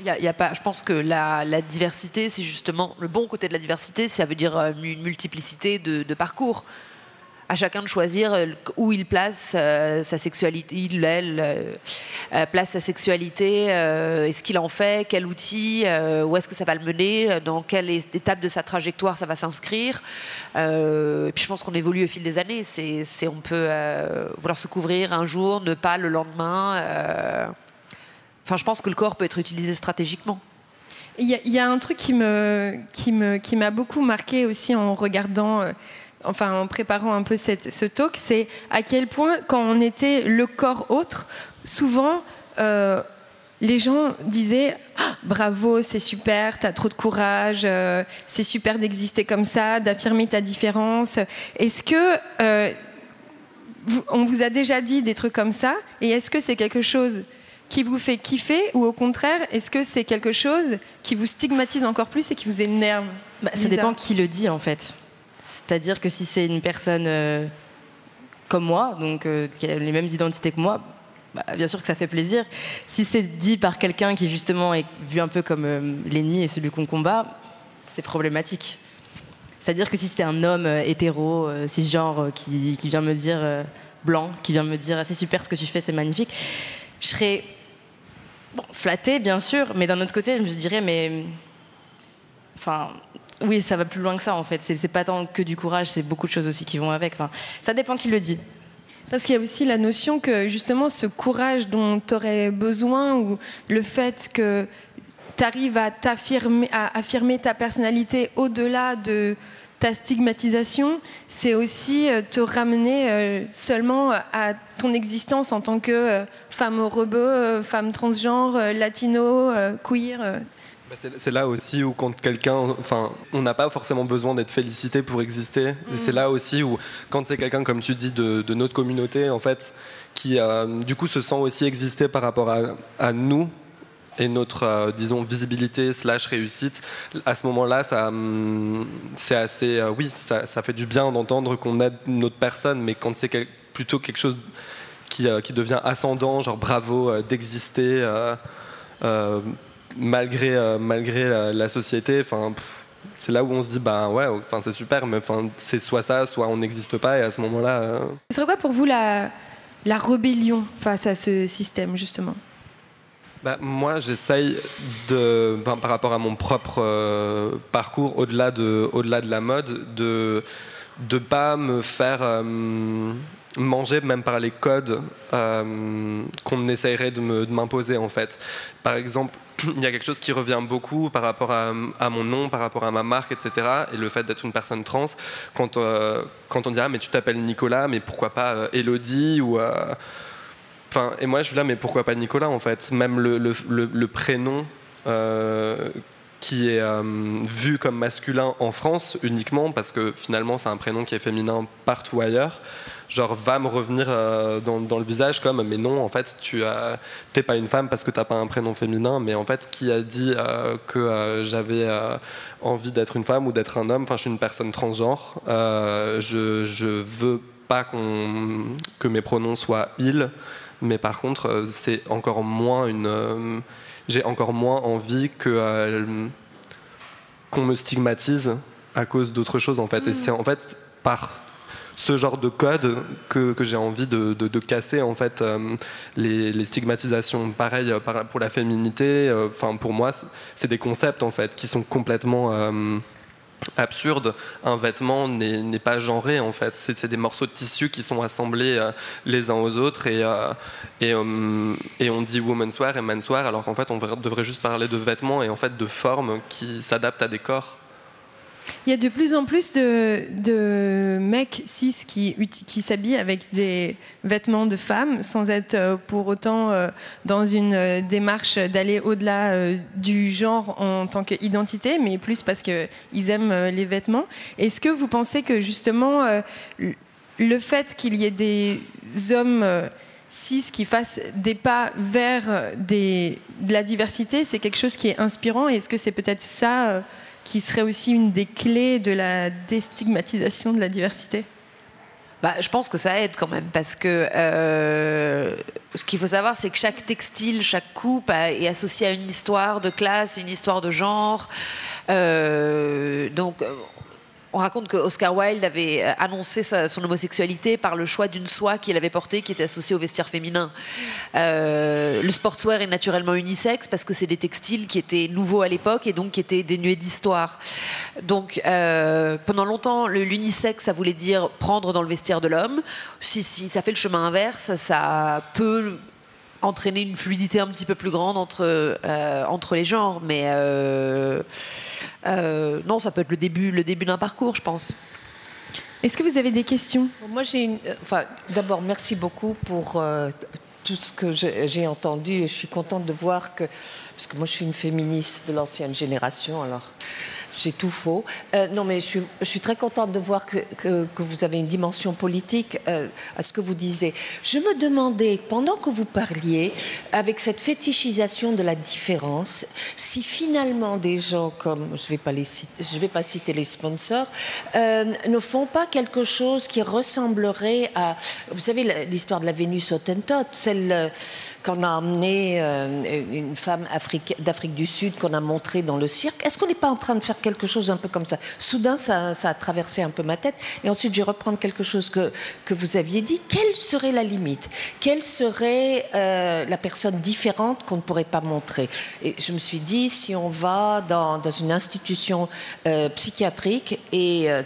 Y a, pas, je pense que la, diversité, c'est justement le bon côté de la diversité, ça veut dire euh, une multiplicité de parcours à chacun de choisir euh, où il place euh, sa sexualité, il, elle, euh, place sa sexualité, est-ce qu'il en fait, quel outil, où est-ce que ça va le mener, dans quelle étape de sa trajectoire ça va s'inscrire. et puis je pense qu'on évolue au fil des années. C'est, on peut vouloir se couvrir un jour, ne pas le lendemain. Enfin, je pense que le corps peut être utilisé stratégiquement. Il y, y, a un truc qui, me, qui, me, qui m'a beaucoup marqué aussi en regardant enfin en préparant un peu ce talk, c'est à quel point quand on était le corps autre, souvent euh, les gens disaient ah, bravo, c'est super, t'as trop de courage, euh, c'est super d'exister comme ça, d'affirmer ta différence. Est-ce que euh, on vous a déjà dit des trucs comme ça Et est-ce que c'est quelque chose qui vous fait kiffer ou au contraire, est-ce que c'est quelque chose qui vous stigmatise encore plus et qui vous énerve? Bah, Ça dépend qui le dit en fait. C'est-à-dire que si c'est une personne euh, comme moi, donc euh, qui a les mêmes identités que moi, bah, bien sûr que ça fait plaisir. Si c'est dit par quelqu'un qui justement est vu un peu comme euh, l'ennemi et celui qu'on combat, c'est problématique. C'est-à-dire que si c'était un homme hétéro, cisgenre, qui, qui vient me dire blanc, qui vient me dire c'est super ce que tu fais, c'est magnifique, je serais bon, flattée bien sûr, mais d'un autre côté je me dirais mais enfin oui, ça va plus loin que ça en fait. C'est pas tant que du courage, c'est beaucoup de choses aussi qui vont avec. Ça dépend qui le dit. Parce qu'il y a aussi la notion que justement ce courage dont tu aurais besoin ou le fait que tu arrives à, t'affirmer, à affirmer ta personnalité au-delà de ta stigmatisation, c'est aussi euh, te ramener euh, seulement à ton existence en tant que euh, femme rebeu, femme transgenre, latino, queer. Bah, c'est là aussi où quand quelqu'un, enfin, on n'a pas forcément besoin d'être félicité pour exister. C'est mm. là aussi où quand c'est quelqu'un, comme tu dis, de, notre communauté, en fait, qui euh, du coup se sent aussi exister par rapport à, nous et notre, euh, disons, visibilité slash réussite, à ce moment-là, ça, hum, c'est assez, euh, oui, ça, fait du bien d'entendre qu'on aide notre personne, mais quand c'est plutôt quelque chose qui, qui, devient ascendant, genre bravo d'exister malgré, euh, malgré la, société, enfin, c'est là où on se dit bah ouais, enfin c'est super, mais enfin c'est soit ça, soit on n'existe pas, et à ce moment-là. Euh... Ce serait quoi pour vous la, la rébellion face à ce système justement? Bah, moi, j'essaye de, par rapport à mon propre euh, parcours, au-delà de, au-delà de la mode, de ne pas me faire euh, manger même par les codes euh, qu'on essayerait de, m'imposer en fait. Par exemple, il y a quelque chose qui revient beaucoup par rapport à, mon nom, par rapport à ma marque, etc. Et le fait d'être une personne trans, quand, quand on dit ah mais tu t'appelles Nicolas, mais pourquoi pas Elodie ou Enfin, et moi, je suis là, mais pourquoi pas Nicolas en fait? Même le, prénom euh, qui est euh, vu comme masculin en France uniquement, parce que finalement, c'est un prénom qui est féminin partout ailleurs, genre va me revenir euh, dans, dans, le visage comme mais non, en fait, tu n'es pas une femme parce que tu n'as pas un prénom féminin, mais en fait, qui a dit que j'avais envie d'être une femme ou d'être un homme? Enfin, je suis une personne transgenre. je, je veux pas que mes pronoms soient il mais par contre, euh, c'est encore moins une. Euh, j'ai encore moins envie que euh, qu'on me stigmatise à cause d'autre chose en fait. Et mm. c'est en fait par ce genre de code que, j'ai envie de, casser en fait les, les, stigmatisations. Pareil pour la féminité. Enfin pour moi, c'est des concepts en fait qui sont complètement absurde. Un vêtement n'est pas genré en fait. C'est des morceaux de tissu qui sont assemblés euh, les uns aux autres euh, euh, et, on dit women's wear et men's wear alors qu'en fait on devrait juste parler de vêtements et en fait de formes qui s'adaptent à des corps. Il y a de plus en plus de, mecs cis qui, qui s'habillent avec des vêtements de femmes sans être euh, pour autant euh, dans une euh, démarche d'aller au-delà du genre en tant qu'identité, mais plus parce qu'ils aiment les vêtements. Est-ce que vous pensez que justement le fait qu'il y ait des hommes cis qui fassent des pas vers de la diversité, c'est quelque chose qui est inspirant? Est-ce que c'est peut-être ça qui serait aussi une des clés de la déstigmatisation de la diversité bah, je pense que ça aide quand même parce que euh, ce qu'il faut savoir, c'est que chaque textile, chaque coupe est associée à une histoire de classe, une histoire de genre. Euh, donc on raconte que Oscar Wilde avait euh, annoncé son homosexualité par le choix d'une soie qu'il avait portée qui était associée au vestiaire féminin. Euh, le sportswear est naturellement unisexe parce que c'est des textiles qui étaient nouveaux à l'époque et donc qui étaient dénués d'histoire. Donc euh, pendant longtemps, l'unisexe, ça voulait dire prendre dans le vestiaire de l'homme. Si, si ça fait le chemin inverse, ça peut entraîner une fluidité un petit peu plus grande entre, entre les genres. Mais euh, non, ça peut être le début, le début d'un parcours, je pense. Est-ce que vous avez des questions? Moi, j'ai une... Euh, enfin, d'abord, merci beaucoup pour euh, tout ce que j'ai entendu et je suis contente de voir que, parce que moi, je suis une féministe de l'ancienne génération, alors j'ai tout faux. Euh, non, mais je suis, très contente de voir que, vous avez une dimension politique euh, à ce que vous disiez. Je me demandais, pendant que vous parliez, avec cette fétichisation de la différence, si finalement des gens comme, je ne vais, pas les citer, je vais pas citer les sponsors, euh, ne font pas quelque chose qui ressemblerait à, vous savez, l'histoire de la Vénus Hottentot, celle qu'on a emmenée, une femme d'Afrique du Sud qu'on a montrée dans le cirque. Est-ce qu'on n'est pas en train de faire quelque chose un peu comme ça. Soudain, ça, a traversé un peu ma tête. Et ensuite, je vais reprendre quelque chose que, que vous aviez dit. Quelle serait la limite? Quelle serait euh, la personne différente qu'on ne pourrait pas montrer? Et je me suis dit, si on va dans, dans une institution euh, psychiatrique et euh,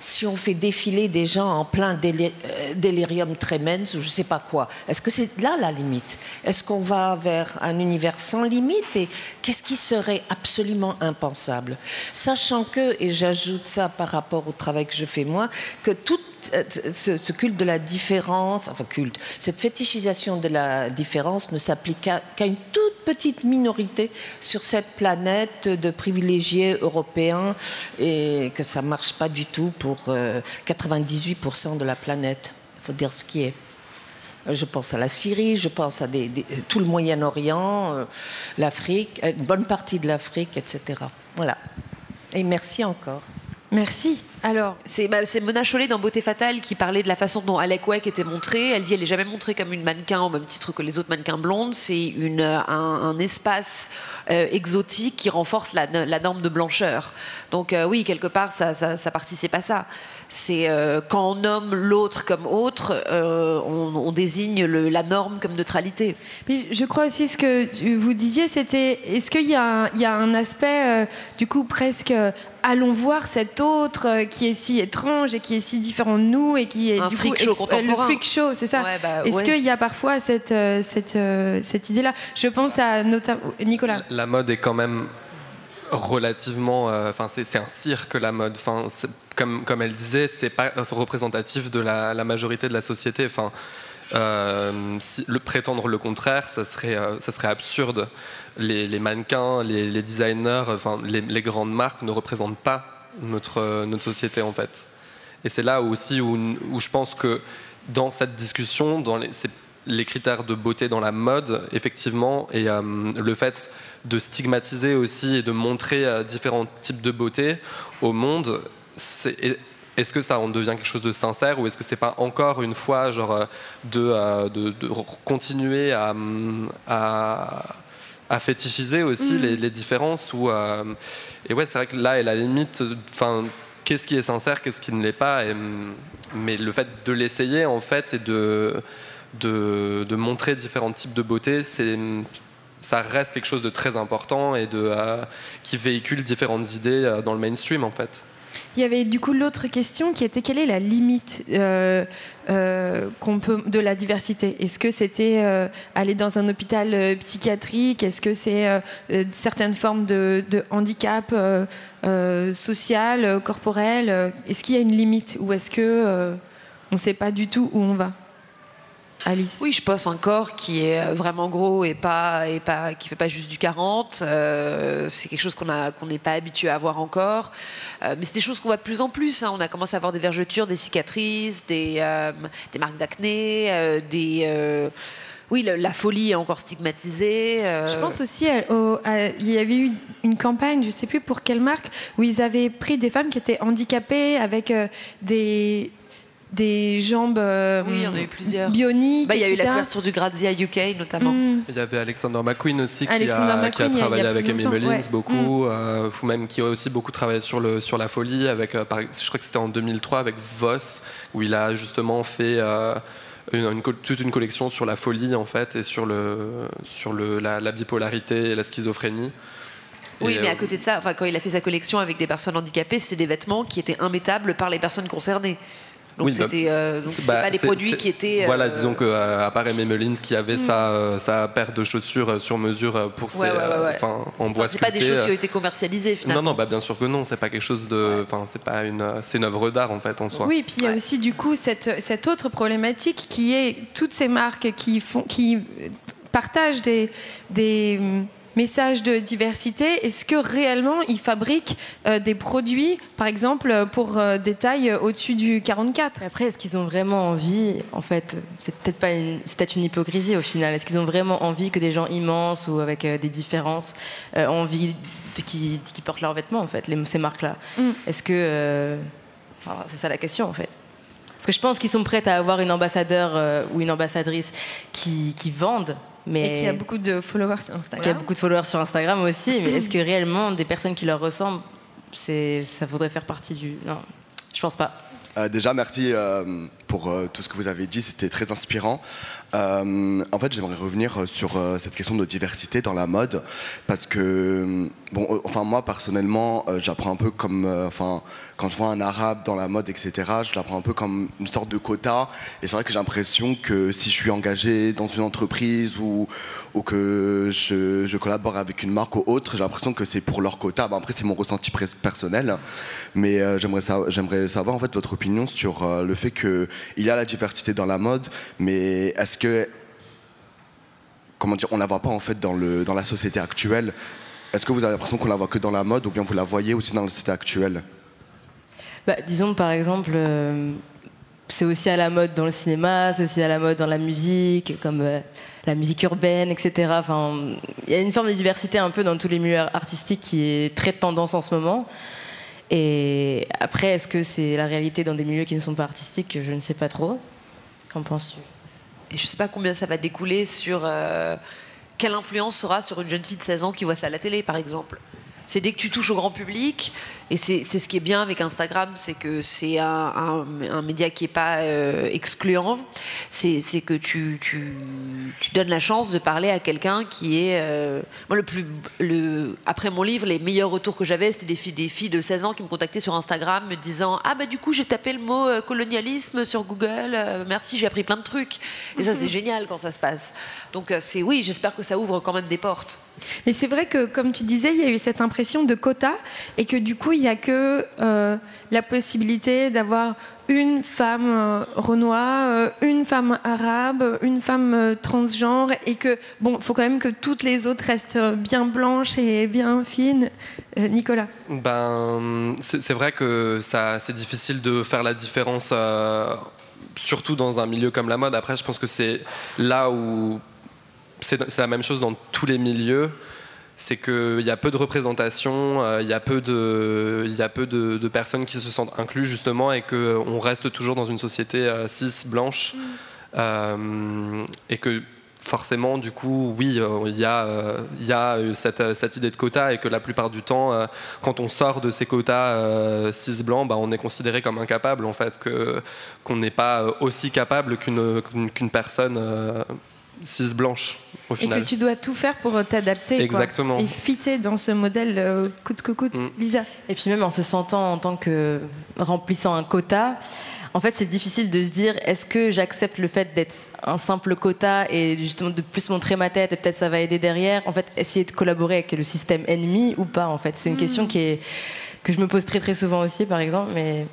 si on fait défiler des gens en plein euh, délirium tremens ou je ne sais pas quoi, est-ce que c'est là la limite? Est-ce qu'on va vers un univers sans limite Et qu'est-ce qui serait absolument impensable? Sachant que, et j'ajoute ça par rapport au travail que je fais moi, que tout euh, ce, culte de la différence, enfin culte, cette fétichisation de la différence ne s'applique qu'à une toute petite minorité sur cette planète de privilégiés européens et que ça ne marche pas du tout pour 98% euh, de la planète. Il faut dire ce qui est. Je pense à la Syrie, je pense à tout le Moyen-Orient, euh, l'Afrique, une bonne partie de l'Afrique, etc. Voilà. Et merci encore. Merci. Alors, bah, c'est Mona Chollet dans Beauté Fatale qui parlait de la façon dont Alec Wake était montrée. Elle dit elle n'est jamais montrée comme une mannequin au même titre que les autres mannequins blondes. C'est un, un, espace euh, exotique qui renforce la, la, norme de blancheur. Donc euh, oui, quelque part, ça, ça, ça, participe à ça. C'est euh, quand on nomme l'autre comme autre, euh, on, on désigne le- la norme comme neutralité. Mais je crois aussi ce que vous disiez, c'était est-ce qu'il y, a un- il y a un aspect euh, du coup presque euh, allons voir cet autre euh, qui est si étrange et qui est si différent de nous et qui est Un du freak coup show euh, le contemporain. freak show, c'est ça. Ouais, bah, Est-ce ouais. qu'il y a parfois cette euh, cette euh, cette idée-là? Je pense à notamment Nicolas. La mode est quand même relativement. euh, Enfin, c'est c'est un cirque, la mode. Enfin, comme, comme elle disait, c'est pas représentatif de la, la majorité de la société. Enfin, euh, si, le prétendre le contraire, ça serait, euh, ça serait absurde. Les, les mannequins, les, les designers, enfin, les, les grandes marques ne représentent pas notre, euh, notre société, en fait. Et c'est là aussi où, je pense que dans cette discussion, dans les, les critères de beauté dans la mode, effectivement, et euh, le fait de stigmatiser aussi et de montrer euh, différents types de beauté au monde, est-ce que ça en devient quelque chose de sincère ou est-ce que c'est pas encore une fois genre de, de, continuer à, à fétichiser aussi les, les différences euh, et ouais c'est vrai que là est la limite enfin qu'est-ce qui est sincère qu'est-ce qui ne l'est pas et, mais le fait de l'essayer en fait et de, de, de montrer différents types de beauté c'est ça reste quelque chose de très important et de, euh, qui véhicule différentes idées euh, dans le mainstream en fait. Il y avait du coup l'autre question qui était quelle est la limite euh, euh, qu'on peut de la diversité? Est-ce que c'était euh, aller dans un hôpital psychiatrique? Est-ce que c'est certaines formes de, de handicap social, corporel Est-ce qu'il y a une limite ou est-ce que on ne sait pas du tout où on va? Alice Oui, je pense un corps qui est vraiment gros et pas et pas qui fait pas juste du 40. euh, c'est quelque chose qu'on a qu'on n'est pas habitué à voir encore. Euh, mais c'est des choses qu'on voit de plus en plus. hein. On a commencé à avoir des vergetures, des cicatrices, des euh, des marques d'acné, des oui, le- la folie est encore stigmatisée. euh, Je pense aussi, à- au- à- il y avait eu une campagne, je ne sais plus pour quelle marque, où ils avaient pris des femmes qui étaient handicapées avec euh, des, des jambes euh, Oui, il y en a eu plusieurs. bioniques. bah, il y a eu la etc. couverture du Grazia UK notamment. Mm. Il y avait Alexander McQueen aussi qui Alexander a, McQueen, travaillé a avec longtemps, Mullins ouais. beaucoup, euh, ou même qui a aussi beaucoup travaillé sur, le, sur la folie, avec, euh, par- je crois que c'était en 2003 avec Voss, où il a justement fait euh, une, une co- toute une collection sur la folie en fait, et sur, le, sur le, la, la bipolarité et la schizophrénie. Oui, mais euh, à côté de ça, enfin, quand il a fait sa collection avec des personnes handicapées, c'était des vêtements qui étaient immettables par les personnes concernées. Donc Oui, c'était euh, bah, pas des produits qui étaient. Voilà, euh, Mm. disons que euh, à part Amy Mullins qui avait sa, euh, sa paire de chaussures sur mesure pour ses, Ouais, ouais, ouais, ouais. enfin, en bois c'est pas des choses qui ont été commercialisées finalement. Non, non, bah bien sûr que non. C'est pas quelque chose de. Enfin, c'est pas une. C'est une œuvre d'art en fait en soi. Oui, puis il y a aussi du coup cette, cette autre problématique qui est toutes ces marques qui, font, qui partagent des, des messages de diversité. Est-ce que réellement ils fabriquent euh, des produits, par exemple, pour euh, des tailles au-dessus du 44 Après, est-ce qu'ils ont vraiment envie En fait, c'est peut-être pas une, c'est peut-être une hypocrisie au final. Est-ce qu'ils ont vraiment envie que des gens immenses ou avec euh, des différences euh, ont envie de, qui, qui portent leurs vêtements en fait, les, ces marques-là? Mm. Est-ce que euh, c'est ça la question en fait Parce que je pense qu'ils sont prêts à avoir une ambassadeur euh, ou une ambassadrice qui, qui vendent, mais Et qui a beaucoup de followers sur qui a Instagram. beaucoup de followers sur Instagram aussi. Mais est-ce que réellement des personnes qui leur ressemblent, c'est ça voudrait faire partie du Non, je pense pas. Euh, déjà, merci euh, pour euh, tout ce que vous avez dit, c'était très inspirant. Euh, en fait, j'aimerais revenir sur euh, cette question de diversité dans la mode, parce que, bon, euh, enfin, moi, personnellement, euh, j'apprends un peu comme, euh, enfin, quand je vois un arabe dans la mode, etc., je l'apprends un peu comme une sorte de quota. Et c'est vrai que j'ai l'impression que si je suis engagé dans une entreprise ou, que je, collabore avec une marque ou autre, j'ai l'impression que c'est pour leur quota. Bon, après, c'est mon ressenti personnel, mais euh, j'aimerais sa- j'aimerais savoir en fait votre opinion sur euh, le fait qu'il y a la diversité dans la mode, mais est-ce que comment dire, on la voit pas en fait dans dans la société actuelle? Est-ce que vous avez l'impression qu'on la voit que dans la mode ou bien vous la voyez aussi dans la société actuelle? Bah, disons par exemple, euh, c'est aussi à la mode dans le cinéma, c'est aussi à la mode dans la musique, comme euh, la musique urbaine, etc. Enfin, il y a une forme de diversité un peu dans tous les milieux artistiques qui est très tendance en ce moment. Et après, est-ce que c'est la réalité dans des milieux qui ne sont pas artistiques? Je ne sais pas trop. Qu'en penses-tu? Et je sais pas combien ça va découler sur euh, quelle influence sera sur une jeune fille de 16 ans qui voit ça à la télé, par exemple. C'est dès que tu touches au grand public, et c'est ce qui est bien avec Instagram, c'est que c'est un, un, média qui n'est pas euh, excluant. C'est que tu, tu, tu, donnes la chance de parler à quelqu'un qui est. Euh, moi, le plus. Le, après mon livre, les meilleurs retours que j'avais, c'était des filles, des filles de 16 ans qui me contactaient sur Instagram me disant Ah, bah du coup, j'ai tapé le mot euh, colonialisme sur Google, merci, j'ai appris plein de trucs. Et ça, c'est génial quand ça se passe. Donc, c'est oui, j'espère que ça ouvre quand même des portes. Mais c'est vrai que, comme tu disais, il y a eu cette impression de quota et que du coup, il n'y a que euh, la possibilité d'avoir une femme euh, euh, une femme arabe, une femme transgenre et que, bon, il faut quand même que toutes les autres restent bien blanches et bien fines. Nicolas ben, C'est vrai que c'est difficile de faire la différence. Surtout dans un milieu comme la mode. Après, je pense que c'est là où c'est la même chose dans tous les milieux. C'est qu'il y a peu de représentation, euh, il y a peu, de, y a peu de, personnes qui se sentent inclus justement et qu'on reste toujours dans une société euh, cis, blanche. Mm. Euh, et que forcément, du coup, oui, il y a, y a cette, cette, idée de quota et que la plupart du temps, quand on sort de ces quotas cis blancs, bah, on est considéré comme incapable, en fait, qu'on n'est pas aussi capable qu'une personne cis blanche au final. Et que tu dois tout faire pour t'adapter. Exactement. et fitter dans ce modèle euh, coûte que coûte. Mm. Lisa. Et puis même en se sentant en tant que remplissant un quota, en fait c'est difficile de se dire est-ce que j'accepte le fait d'être un simple quota et justement de plus montrer ma tête et peut-être ça va aider derrière? En fait essayer de collaborer avec le système ennemi ou pas en fait. C'est une mm. question qui est, que je me pose très très souvent aussi par exemple. Mais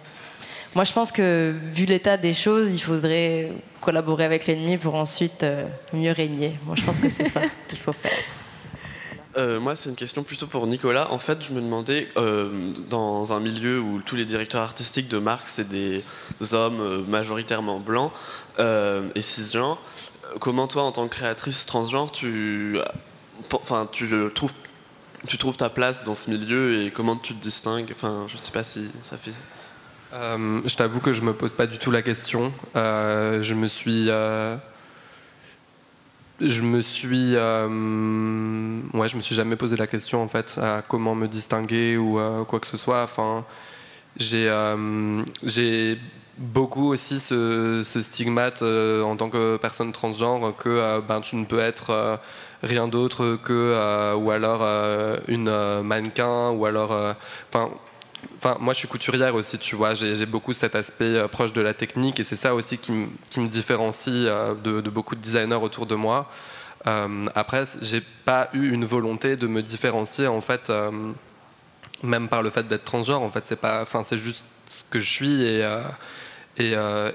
moi, je pense que vu l'état des choses, il faudrait collaborer avec l'ennemi pour ensuite euh, mieux régner. Moi, je pense que c'est ça qu'il faut faire. Euh, moi, c'est une question plutôt pour Nicolas. En fait, je me demandais, euh, dans un milieu où tous les directeurs artistiques de marque, c'est des hommes majoritairement blancs et cisgenres, comment toi, en tant que créatrice transgenre, tu, enfin, tu trouves, tu trouves ta place dans ce milieu et comment tu te distingues? Enfin, je sais pas si ça fait euh, je t'avoue que je me pose pas du tout la question. Euh, je me suis, euh, je me suis, ouais, je me suis jamais posé la question en fait à comment me distinguer ou quoi que ce soit. Enfin, j'ai, j'ai beaucoup aussi ce, stigmate en tant que personne transgenre que ben, tu ne peux être rien d'autre que ou alors une mannequin ou alors enfin Enfin, moi, je suis couturière aussi, tu vois. J'ai beaucoup cet aspect euh, proche de la technique et c'est ça aussi qui, me différencie euh, de, beaucoup de designers autour de moi. Euh, après, j'ai pas eu une volonté de me différencier, en fait, euh, même par le fait d'être transgenre. En fait, c'est pas, enfin, c'est juste ce que je suis et,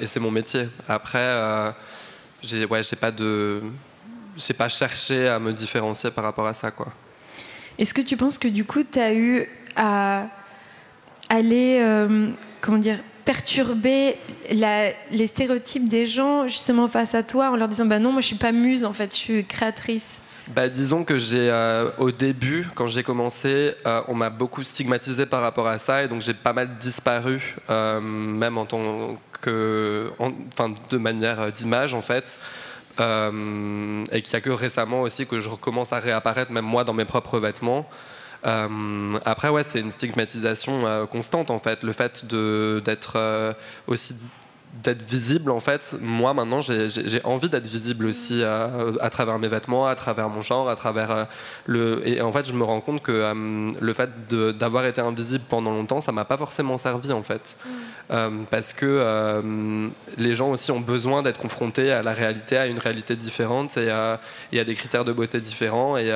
c'est mon métier. Après, j'ai, ouais, pas de, j'ai pas cherché à me différencier par rapport à ça, quoi. Est-ce que tu penses que du coup, tu as eu à aller, euh, comment dire, perturber les stéréotypes des gens justement face à toi en leur disant bah non moi je suis pas muse en fait je suis créatrice. Bah, disons que j'ai euh, au début quand j'ai commencé euh, on m'a beaucoup stigmatisé par rapport à ça et donc j'ai pas mal disparu même en tant que enfin de manière d'image en fait et qu'il n'y a que récemment aussi que je recommence à réapparaître même moi dans mes propres vêtements après, ouais, c'est une stigmatisation euh, constante en fait. Le fait d'être euh, aussi d'être visible en fait moi maintenant j'ai envie d'être visible aussi à, travers mes vêtements à travers mon genre à travers le et en fait je me rends compte que le fait d'avoir été invisible pendant longtemps ça m'a pas forcément servi en fait mm. parce que les gens aussi ont besoin d'être confrontés à la réalité à une réalité différente et à, a des critères de beauté différents et,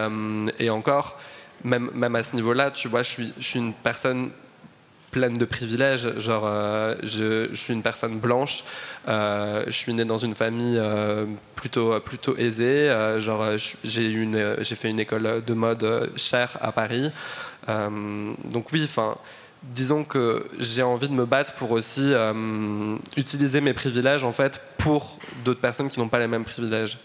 et encore même, à ce niveau-là, tu vois, je suis, une personne pleine de privilèges. Genre, euh, je, suis une personne blanche. Euh, je suis né dans une famille euh, plutôt, plutôt aisée. genre, j'ai, j'ai fait une école de mode chère à Paris. donc oui, enfin. Disons que j'ai envie de me battre pour aussi utiliser mes privilèges en fait pour d'autres personnes qui n'ont pas les mêmes privilèges.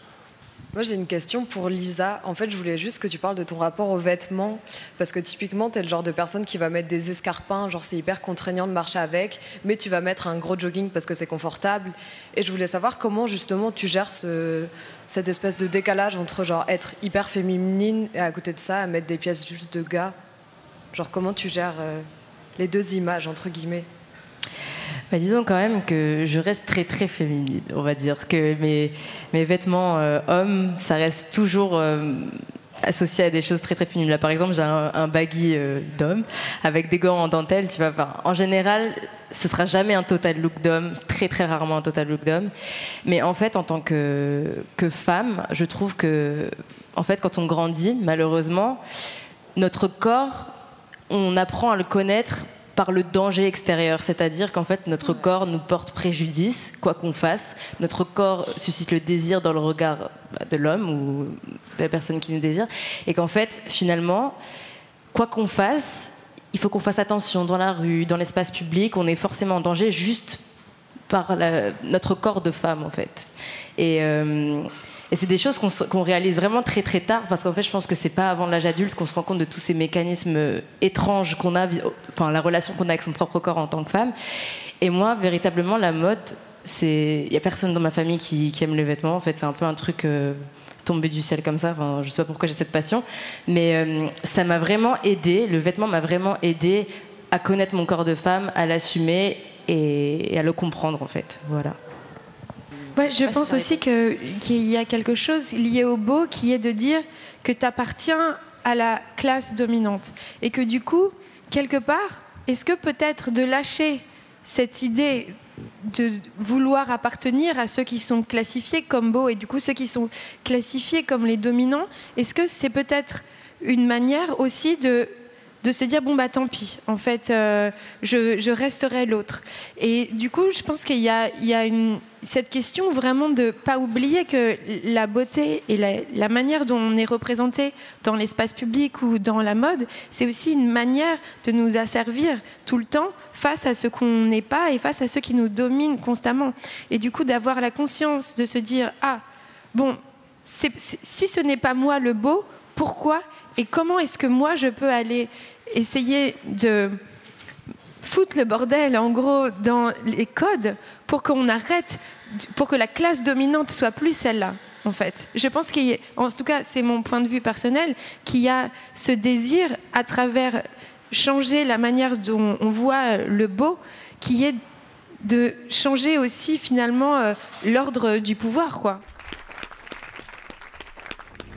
Moi, j'ai une question pour Lisa. En fait, je voulais juste que tu parles de ton rapport aux vêtements. Parce que typiquement, tu es le genre de personne qui va mettre des escarpins, genre c'est hyper contraignant de marcher avec, mais tu vas mettre un gros jogging parce que c'est confortable. Et je voulais savoir comment, justement, tu gères ce, cette espèce de décalage entre genre être hyper féminine et à côté de ça, mettre des pièces juste de gars. Genre comment tu gères euh, les deux images entre guillemets? Bah, disons quand même que je reste très très féminine. On va dire que mes, vêtements euh, hommes, ça reste toujours euh, associé à des choses très très féminines. Là, par exemple, j'ai un, un baggy euh, d'homme avec des gants en dentelle. En général, ce sera jamais un total look d'homme, très très rarement un total look d'homme. Mais en fait, en tant que, que femme, je trouve que, en fait, quand on grandit, malheureusement, notre corps, on apprend à le connaître par le danger extérieur, c'est-à-dire qu'en fait notre corps nous porte préjudice, quoi qu'on fasse. Notre corps suscite le désir dans le regard bah, de l'homme ou de la personne qui nous désire, et qu'en fait finalement, quoi qu'on fasse, il faut qu'on fasse attention dans la rue, dans l'espace public, on est forcément en danger juste par la- notre corps de femme en fait. Et, euh, et c'est des choses qu'on se- qu'on réalise vraiment très très tard, parce qu'en fait, je pense que c'est pas avant l'âge adulte qu'on se rend compte de tous ces mécanismes euh, étranges qu'on a, enfin la relation qu'on a avec son propre corps en tant que femme. Et moi, véritablement, la mode, c'est, il y a personne dans ma famille qui, aime les vêtements. En fait, c'est un peu un truc euh, tombé du ciel comme ça. Enfin, je sais pas pourquoi j'ai cette passion, mais euh, ça m'a vraiment aidé. Le vêtement m'a vraiment aidé à connaître mon corps de femme, à l'assumer et à le comprendre en fait. Voilà. Ouais, je pense aussi qu'il y a quelque chose lié au beau qui est de dire que tu appartiens à la classe dominante. Et que du coup, quelque part, est-ce que peut-être de lâcher cette idée de vouloir appartenir à ceux qui sont classifiés comme beaux et du coup ceux qui sont classifiés comme les dominants, est-ce que c'est peut-être une manière aussi de de se dire bon bah tant pis en fait euh, je, je resterai l'autre et du coup je pense qu'il y a, il y a une, cette question vraiment de pas oublier que la beauté et la, la manière dont on est représenté dans l'espace public ou dans la mode c'est aussi une manière de nous asservir tout le temps face à ce qu'on n'est pas et face à ceux qui nous dominent constamment. Et du coup d'avoir la conscience de se dire ah bon si ce n'est pas moi le beau pourquoi et comment est-ce que moi je peux aller essayer de foutre le bordel en gros dans les codes pour qu'on arrête, pour que la classe dominante soit plus celle-là. En fait, je pense qu'il y a, en tout cas, c'est mon point de vue personnel, qu'il y a ce désir à travers changer la manière dont on voit le beau, qui est de changer aussi finalement euh, l'ordre du pouvoir, quoi.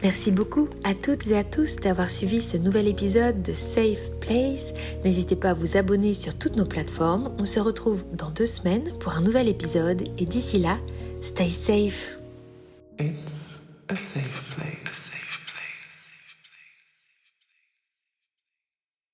Merci beaucoup à toutes et à tous d'avoir suivi ce nouvel épisode de Safe Place. N'hésitez pas à vous abonner sur toutes nos plateformes. On se retrouve dans deux semaines pour un nouvel épisode et d'ici là, stay safe.